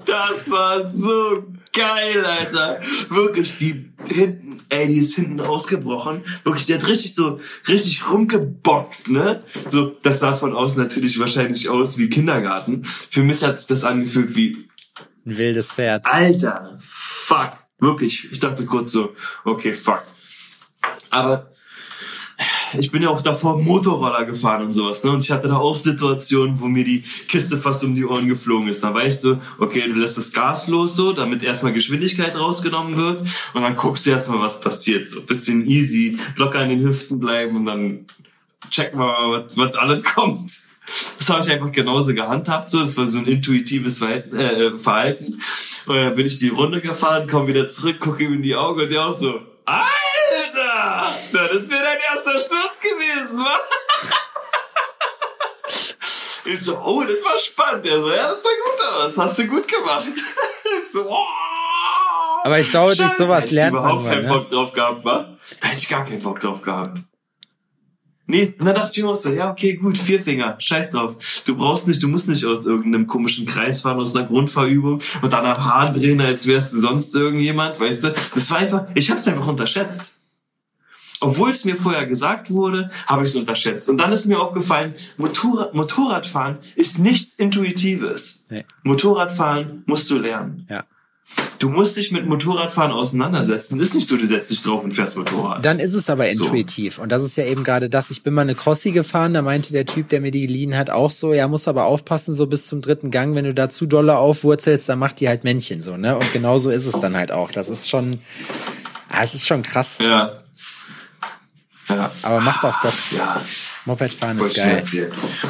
Das war so geil, Alter. Wirklich, die hinten, ey, die ist hinten ausgebrochen. Wirklich, die hat richtig so, richtig rumgebockt, ne? So, das sah von außen natürlich wahrscheinlich aus wie Kindergarten. Für mich hat sich das angefühlt wie ein wildes Pferd. Alter, fuck. Wirklich. Ich dachte kurz so, okay, fuck. Aber ich bin ja auch davor Motorroller gefahren und sowas, ne? Und ich hatte da auch Situationen, wo mir die Kiste fast um die Ohren geflogen ist. Da weißt du, okay, du lässt das Gas los so, damit erstmal Geschwindigkeit rausgenommen wird und dann guckst du erstmal, was passiert. So bisschen easy, locker an den Hüften bleiben und dann checken wir mal, was, was alles kommt. Das habe ich einfach genauso gehandhabt. So, das war so ein intuitives Verhalten. Äh, Verhalten. Und dann bin ich die Runde gefahren, komme wieder zurück, gucke ihm in die Augen und der auch so, Alter! Na, das wäre dein erster Sturz gewesen, wa? Ich so, oh, das war spannend. Er so, ja, das sah gut aus. Hast du gut gemacht. Ich so, oh. Aber ich glaube, durch sowas lernt man. Ich überhaupt keinen ne? Bock drauf gehabt, wa? Da hätte ich gar keinen Bock drauf gehabt. Nee, und dann dachte ich mir auch so, ja, okay, gut, vier Finger, scheiß drauf. Du brauchst nicht, du musst nicht aus irgendeinem komischen Kreis fahren, aus einer Grundfahrübung und dann am Hahn drehen, als wärst du sonst irgendjemand, weißt du? Das war einfach, ich hab's einfach unterschätzt. Obwohl es mir vorher gesagt wurde, habe ich es unterschätzt. Und dann ist mir aufgefallen, Motorrad, Motorradfahren ist nichts Intuitives. Nee. Motorradfahren musst du lernen. Ja. Du musst dich mit Motorradfahren auseinandersetzen. Ist nicht so, du setzt dich drauf und fährst Motorrad. Dann ist es aber intuitiv. So. Und das ist ja eben gerade das. Ich bin mal eine Crossi gefahren, da meinte der Typ, der mir die geliehen hat, auch so, ja, muss aber aufpassen, so bis zum dritten Gang, wenn du da zu dolle aufwurzelst, dann macht die halt Männchen so, ne? Und genauso ist es dann halt auch. Das ist schon, ah, es ist schon krass. Ja. Ja. Aber macht auch Bock. Ja. Mopedfahren ist geil.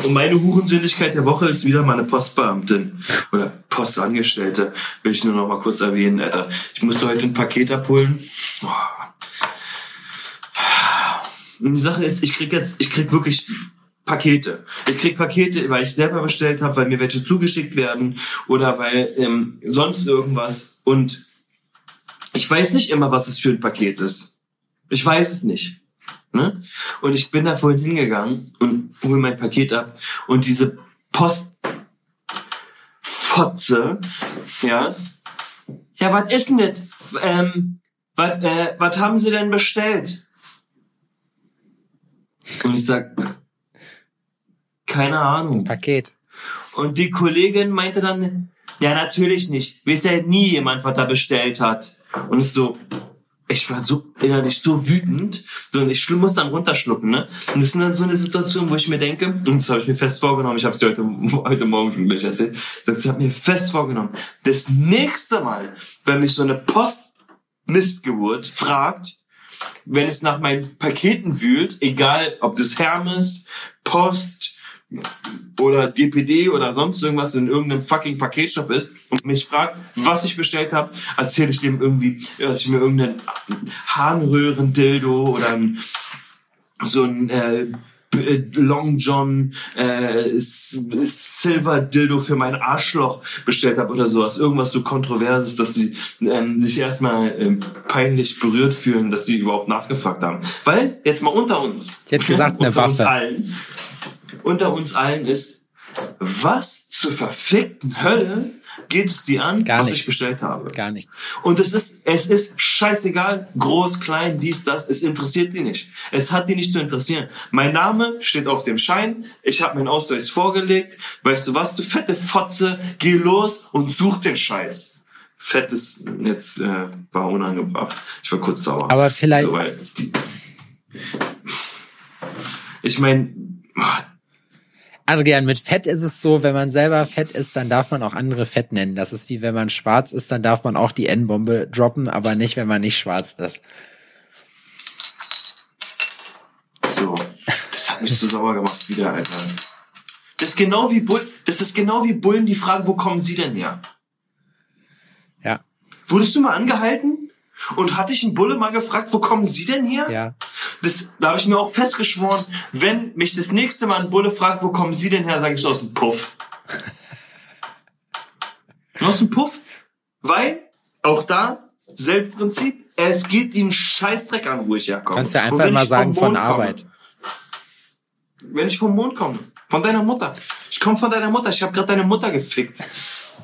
Und meine Hurensöhnlichkeit der Woche ist wieder meine Postbeamtin oder Postangestellte. Will ich nur noch mal kurz erwähnen. Alter. Ich musste heute ein Paket abholen. Und die Sache ist, ich krieg jetzt, ich krieg wirklich Pakete. Ich krieg Pakete, weil ich selber bestellt habe, weil mir welche zugeschickt werden oder weil ähm, sonst irgendwas. Und ich weiß nicht immer, was es für ein Paket ist. Ich weiß es nicht. Ne? Und ich bin da vorhin hingegangen und hole mein Paket ab und diese Postfotze, ja, ja, was ist denn das? Ähm, was äh, was haben Sie denn bestellt? Und ich sag, keine Ahnung. Paket. Und die Kollegin meinte dann, ja, natürlich nicht. Weiß ja nie jemand, was er bestellt hat. Und ist so, ich war so innerlich so wütend, so und ich muss dann runterschlucken, ne? Und das ist dann so eine Situation, wo ich mir denke, und das habe ich mir fest vorgenommen, ich habe es dir heute, heute Morgen schon gleich erzählt, ich habe mir fest vorgenommen, das nächste Mal, wenn mich so eine Postmistgeburt fragt, wenn es nach meinen Paketen wühlt, egal ob das Hermes, Post, oder DPD oder sonst irgendwas in irgendeinem fucking Paketshop ist und mich fragt, was ich bestellt habe, erzähle ich dem irgendwie, dass ich mir irgendeinen Harnröhren-Dildo oder ein, so ein äh, Long John äh, Silver Dildo für mein Arschloch bestellt habe oder sowas. Irgendwas so Kontroverses, dass sie ähm, sich erstmal ähm, peinlich berührt fühlen, dass sie überhaupt nachgefragt haben. Weil, jetzt mal unter uns. Ich hätte gesagt, eine Waffe. Allen, unter uns allen ist, was zur verfickten Hölle geht es dir an, Gar was nichts. ich bestellt habe? Gar nichts. Und es ist, es ist scheißegal, groß, klein, dies, das, es interessiert die nicht. Es hat die nicht zu interessieren. Mein Name steht auf dem Schein, ich habe meinen Ausweis vorgelegt. Weißt du was, du fette Fotze, geh los und such den Scheiß. Fettes jetzt äh, war unangebracht. Ich war kurz sauer. Aber vielleicht. So, die, ich meine, Adrian, mit Fett ist es so, wenn man selber fett ist, dann darf man auch andere Fett nennen. Das ist wie wenn man schwarz ist, dann darf man auch die N-Bombe droppen, aber nicht, wenn man nicht schwarz ist. So, das hat mich so sauer gemacht wieder, Alter. Das ist genau wie Bullen, das ist genau wie Bullen, die fragen, wo kommen sie denn her? Ja. Wurdest du mal angehalten? Und hatte ich einen Bulle mal gefragt, wo kommen Sie denn her? Ja. Das, da habe ich mir auch festgeschworen, wenn mich das nächste Mal ein Bulle fragt, wo kommen Sie denn her, sage ich aus dem Puff. aus dem Puff? Weil, auch da, selbes Prinzip, es geht Ihnen Scheißdreck an, wo ich herkomme. Kannst du einfach mal sagen von Mond komme, Arbeit. Wenn ich vom Mond komme, von deiner Mutter. Ich komme von deiner Mutter, ich habe gerade deine Mutter gefickt.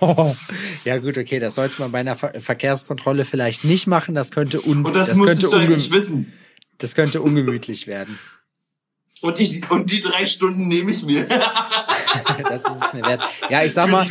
ja gut, okay, das sollte man bei einer Ver Verkehrskontrolle vielleicht nicht machen. Das könnte un Und das, das könnte, du eigentlich wissen. Das könnte ungemütlich werden. Und, ich, und die drei Stunden nehme ich mir. das ist es mir wert. Ja, ich sag mal,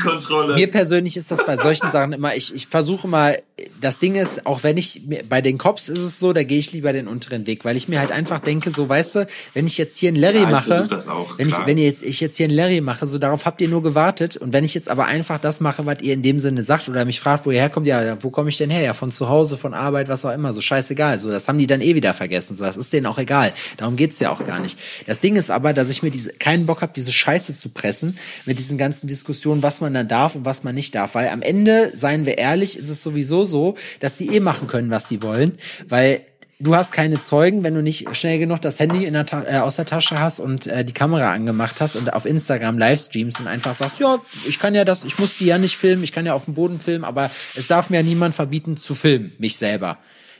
mir persönlich ist das bei solchen Sachen immer, ich, ich versuche mal, das Ding ist, auch wenn ich, bei den Cops ist es so, da gehe ich lieber den unteren Weg, weil ich mir halt einfach denke, so, weißt du, wenn ich jetzt hier einen Larry Ja, ich mache, auch, wenn ich, klar. wenn ihr jetzt, ich jetzt hier einen Larry mache, so darauf habt ihr nur gewartet und wenn ich jetzt aber einfach das mache, was ihr in dem Sinne sagt oder mich fragt, wo ihr herkommt, ja, wo komme ich denn her? Ja, von zu Hause, von Arbeit, was auch immer, so scheißegal, so, das haben die dann eh wieder vergessen, so, das ist denen auch egal, darum geht's ja auch gar nicht. Das Ding ist aber, dass ich mir diese, keinen Bock habe, diese Scheiße zu pressen, mit diesen ganzen Diskussionen, was man dann darf und was man nicht darf, weil am Ende, seien wir ehrlich, ist es sowieso so, dass die eh machen können, was sie wollen, weil du hast keine Zeugen, wenn du nicht schnell genug das Handy in der Ta äh, aus der Tasche hast und äh, die Kamera angemacht hast und auf Instagram Livestreamst und einfach sagst, ja, ich kann ja das, ich muss die ja nicht filmen, ich kann ja auf dem Boden filmen, aber es darf mir ja niemand verbieten zu filmen, mich selber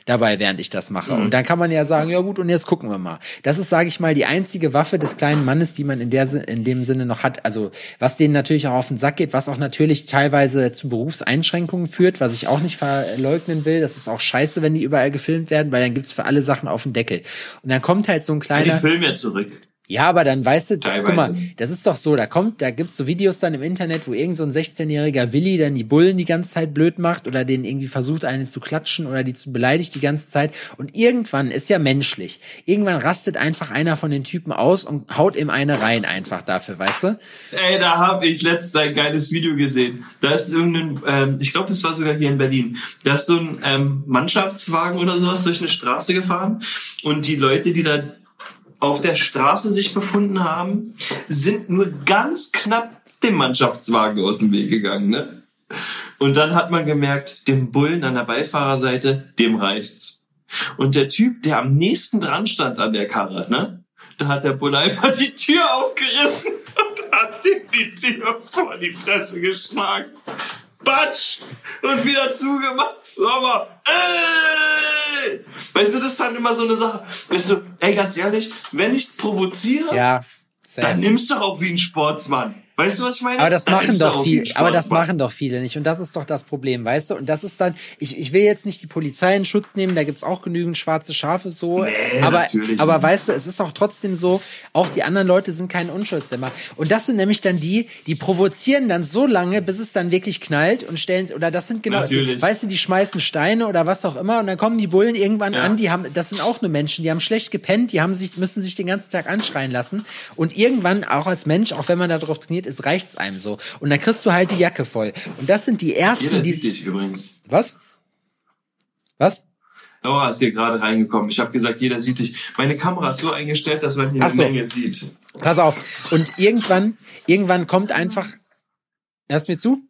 dabei, während ich das mache. Und dann kann man ja sagen, ja gut, und jetzt gucken wir mal. Das ist, sage ich mal, die einzige Waffe des kleinen Mannes, die man in, der, in dem Sinne noch hat. Also was denen natürlich auch auf den Sack geht, was auch natürlich teilweise zu Berufseinschränkungen führt, was ich auch nicht verleugnen will. Das ist auch scheiße, wenn die überall gefilmt werden, weil dann gibt's für alle Sachen auf den Deckel. Und dann kommt halt so ein kleiner... filmen ja zurück. Ja, aber dann weißt du, Teilweise. guck mal, das ist doch so, da kommt, da gibt's so Videos dann im Internet, wo irgend so ein 16-jähriger Willi dann die Bullen die ganze Zeit blöd macht oder den irgendwie versucht, einen zu klatschen oder die zu beleidigt die ganze Zeit. Und irgendwann ist ja menschlich. Irgendwann rastet einfach einer von den Typen aus und haut ihm eine rein einfach dafür, weißt du? Ey, da habe ich letztens ein geiles Video gesehen. Da ist irgendein, ähm, ich glaube, das war sogar hier in Berlin. Da ist so ein ähm, Mannschaftswagen oder sowas durch eine Straße gefahren und die Leute, die da auf der Straße sich befunden haben, sind nur ganz knapp dem Mannschaftswagen aus dem Weg gegangen, ne? Und dann hat man gemerkt, dem Bullen an der Beifahrerseite, dem reicht's. Und der Typ, der am nächsten dran stand an der Karre, ne? Da hat der Bulle einfach die Tür aufgerissen und hat ihm die Tür vor die Fresse geschlagen. Batsch! Und wieder zugemacht. Sag mal! Weißt du, das ist dann immer so eine Sache. Weißt du, ey, ganz ehrlich, wenn ich's provoziere, Ja. dann nimmst du auch wie ein Sportsmann. Weißt du, was ich meine? Aber das machen doch viele, aber das machen doch viele nicht. Und das ist doch das Problem, weißt du? Und das ist dann, ich, ich will jetzt nicht die Polizei in Schutz nehmen, da gibt's auch genügend schwarze Schafe so. Nee, aber, natürlich aber weißt du, es ist auch trotzdem so, auch die anderen Leute sind keine Unschuldslämmer. Und das sind nämlich dann die, die provozieren dann so lange, bis es dann wirklich knallt und stellen, oder das sind genau, die, weißt du, die schmeißen Steine oder was auch immer und dann kommen die Bullen irgendwann Ja. an, die haben, das sind auch nur Menschen, die haben schlecht gepennt, die haben sich, müssen sich den ganzen Tag anschreien lassen und irgendwann, auch als Mensch, auch wenn man darauf trainiert ist, reicht's einem so. Und dann kriegst du halt die Jacke voll. Und das sind die ersten, Jeder die, sieht dich übrigens. was? Was? Laura ist hier gerade reingekommen. Ich habe gesagt, jeder sieht dich. Meine Kamera ist so eingestellt, dass man hier Ach eine so. Menge sieht. Pass auf. Und irgendwann, irgendwann kommt einfach, hörst du mir zu?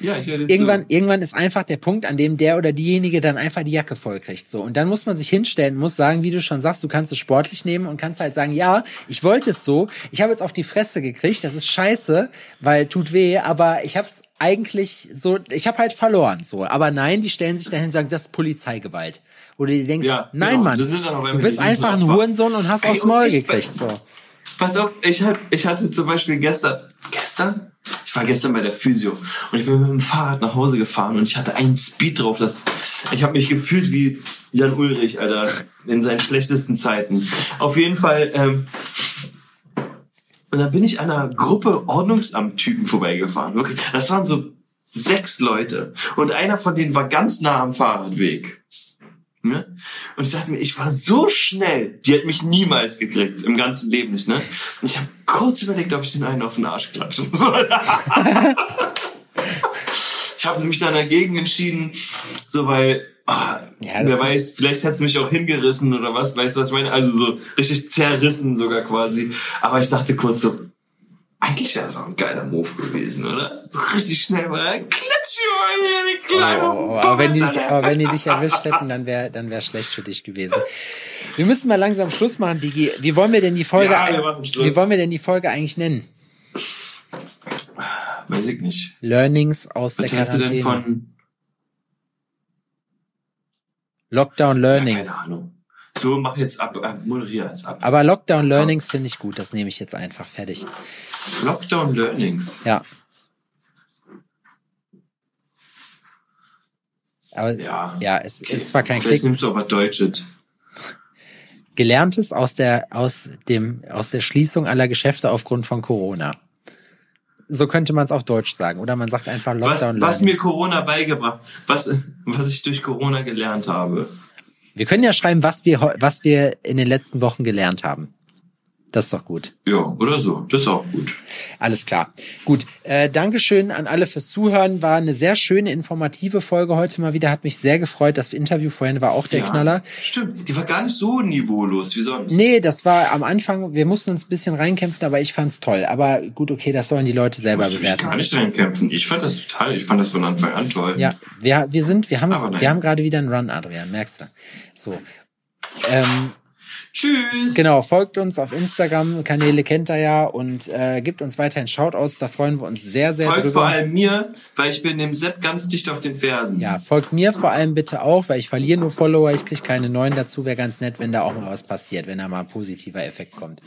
Ja, ich werde Irgendwann, So. irgendwann ist einfach der Punkt, an dem der oder diejenige dann einfach die Jacke voll kriegt. So. Und dann muss man sich hinstellen, muss sagen, wie du schon sagst, du kannst es sportlich nehmen und kannst halt sagen, ja, ich wollte es so, ich habe jetzt auf die Fresse gekriegt, das ist scheiße, weil tut weh, aber ich habe es eigentlich so, ich habe halt verloren. So. Aber nein, die stellen sich dahin und sagen, das ist Polizeigewalt. Oder die denkst, Ja, nein, genau. Mann, du bist einfach ein Riesenopfer. Hurensohn und hast Ey, aufs Maul gekriegt. So. Pass auf, ich, hab, ich hatte zum Beispiel gestern, gestern? Ich war gestern bei der Physio und ich bin mit dem Fahrrad nach Hause gefahren und ich hatte einen Speed drauf. Das, ich habe mich gefühlt wie Jan Ulrich, Alter, in seinen schlechtesten Zeiten. Auf jeden Fall, ähm, und dann bin ich einer Gruppe Ordnungsamt-Typen vorbeigefahren. Wirklich, das waren so sechs Leute und einer von denen war ganz nah am Fahrradweg. Ne? Und ich dachte mir, ich war so schnell, die hat mich niemals gekriegt, im ganzen Leben nicht. Ne? Und ich habe kurz überlegt, ob ich den einen auf den Arsch klatschen soll. ich habe mich dann dagegen entschieden, so weil, ah, Ja, wer weiß, vielleicht hätte es mich auch hingerissen oder was, weißt du, was ich meine? Also so richtig zerrissen sogar quasi. Aber ich dachte kurz so, eigentlich wäre das auch ein geiler Move gewesen, oder? So richtig schnell, klatsch ich mal hier die Oh, kleine oh, oh, aber, wenn die dich, aber wenn die dich erwischt hätten, dann wäre dann wär schlecht für dich gewesen. Wir müssen mal langsam Schluss machen, Digi. Wie wollen wir denn die Folge, Ja, wie wollen wir denn die Folge eigentlich nennen? Weiß ich nicht. Learnings aus Was der hältst du denn Quarantäne. von Lockdown Ja, Learnings. keine Ahnung. So, mach jetzt ab, äh, moderier jetzt ab. Aber Lockdown Learnings finde ich gut. Das nehme ich jetzt einfach fertig. Lockdown Learnings. Ja. Aber Ja. ja, es Okay. ist zwar kein Vielleicht Klick. nimmst du aber Deutsches. Gelerntes aus der, aus dem, aus der Schließung aller Geschäfte aufgrund von Corona. So könnte man es auf Deutsch sagen. Oder man sagt einfach Was, Lockdown was mir Learnings. Corona beigebracht, was, was ich durch Corona gelernt habe. Wir können ja schreiben, was wir, was wir in den letzten Wochen gelernt haben. Das ist doch gut. Ja, oder so. Das ist auch gut. Alles klar. Gut. Äh, Dankeschön an alle fürs Zuhören. War eine sehr schöne, informative Folge heute mal wieder. Hat mich sehr gefreut. Das Interview vorhin war auch der ja, Knaller. Stimmt. Die war gar nicht so niveaulos wie sonst. Nee, das war am Anfang, wir mussten uns ein bisschen reinkämpfen, aber ich fand's toll. Aber gut, okay, das sollen die Leute selber Musst bewerten. gar nicht reinkämpfen. Ich fand das total, ich fand das von Anfang an toll. Ja, wir, wir sind, wir haben, wir haben gerade wieder einen Run, Adrian, merkst du. So. Ähm, Tschüss. genau, folgt uns auf Instagram, Kanäle kennt ihr ja und äh, gibt uns weiterhin Shoutouts, da freuen wir uns sehr, sehr Folgt vor drüber. allem mir, weil ich bin dem Sepp ganz dicht auf den Fersen. Ja, folgt mir vor allem bitte auch, weil ich verliere nur Follower, ich kriege keine neuen dazu. Wäre ganz nett, wenn da auch mal was passiert, wenn da mal ein positiver Effekt kommt.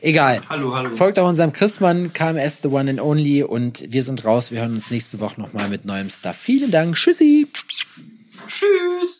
Egal. Hallo, hallo. Folgt auch unserem Christmann, KMS The One and Only und wir sind raus. Wir hören uns nächste Woche nochmal mit neuem Stuff. Vielen Dank. Tschüssi. Tschüss.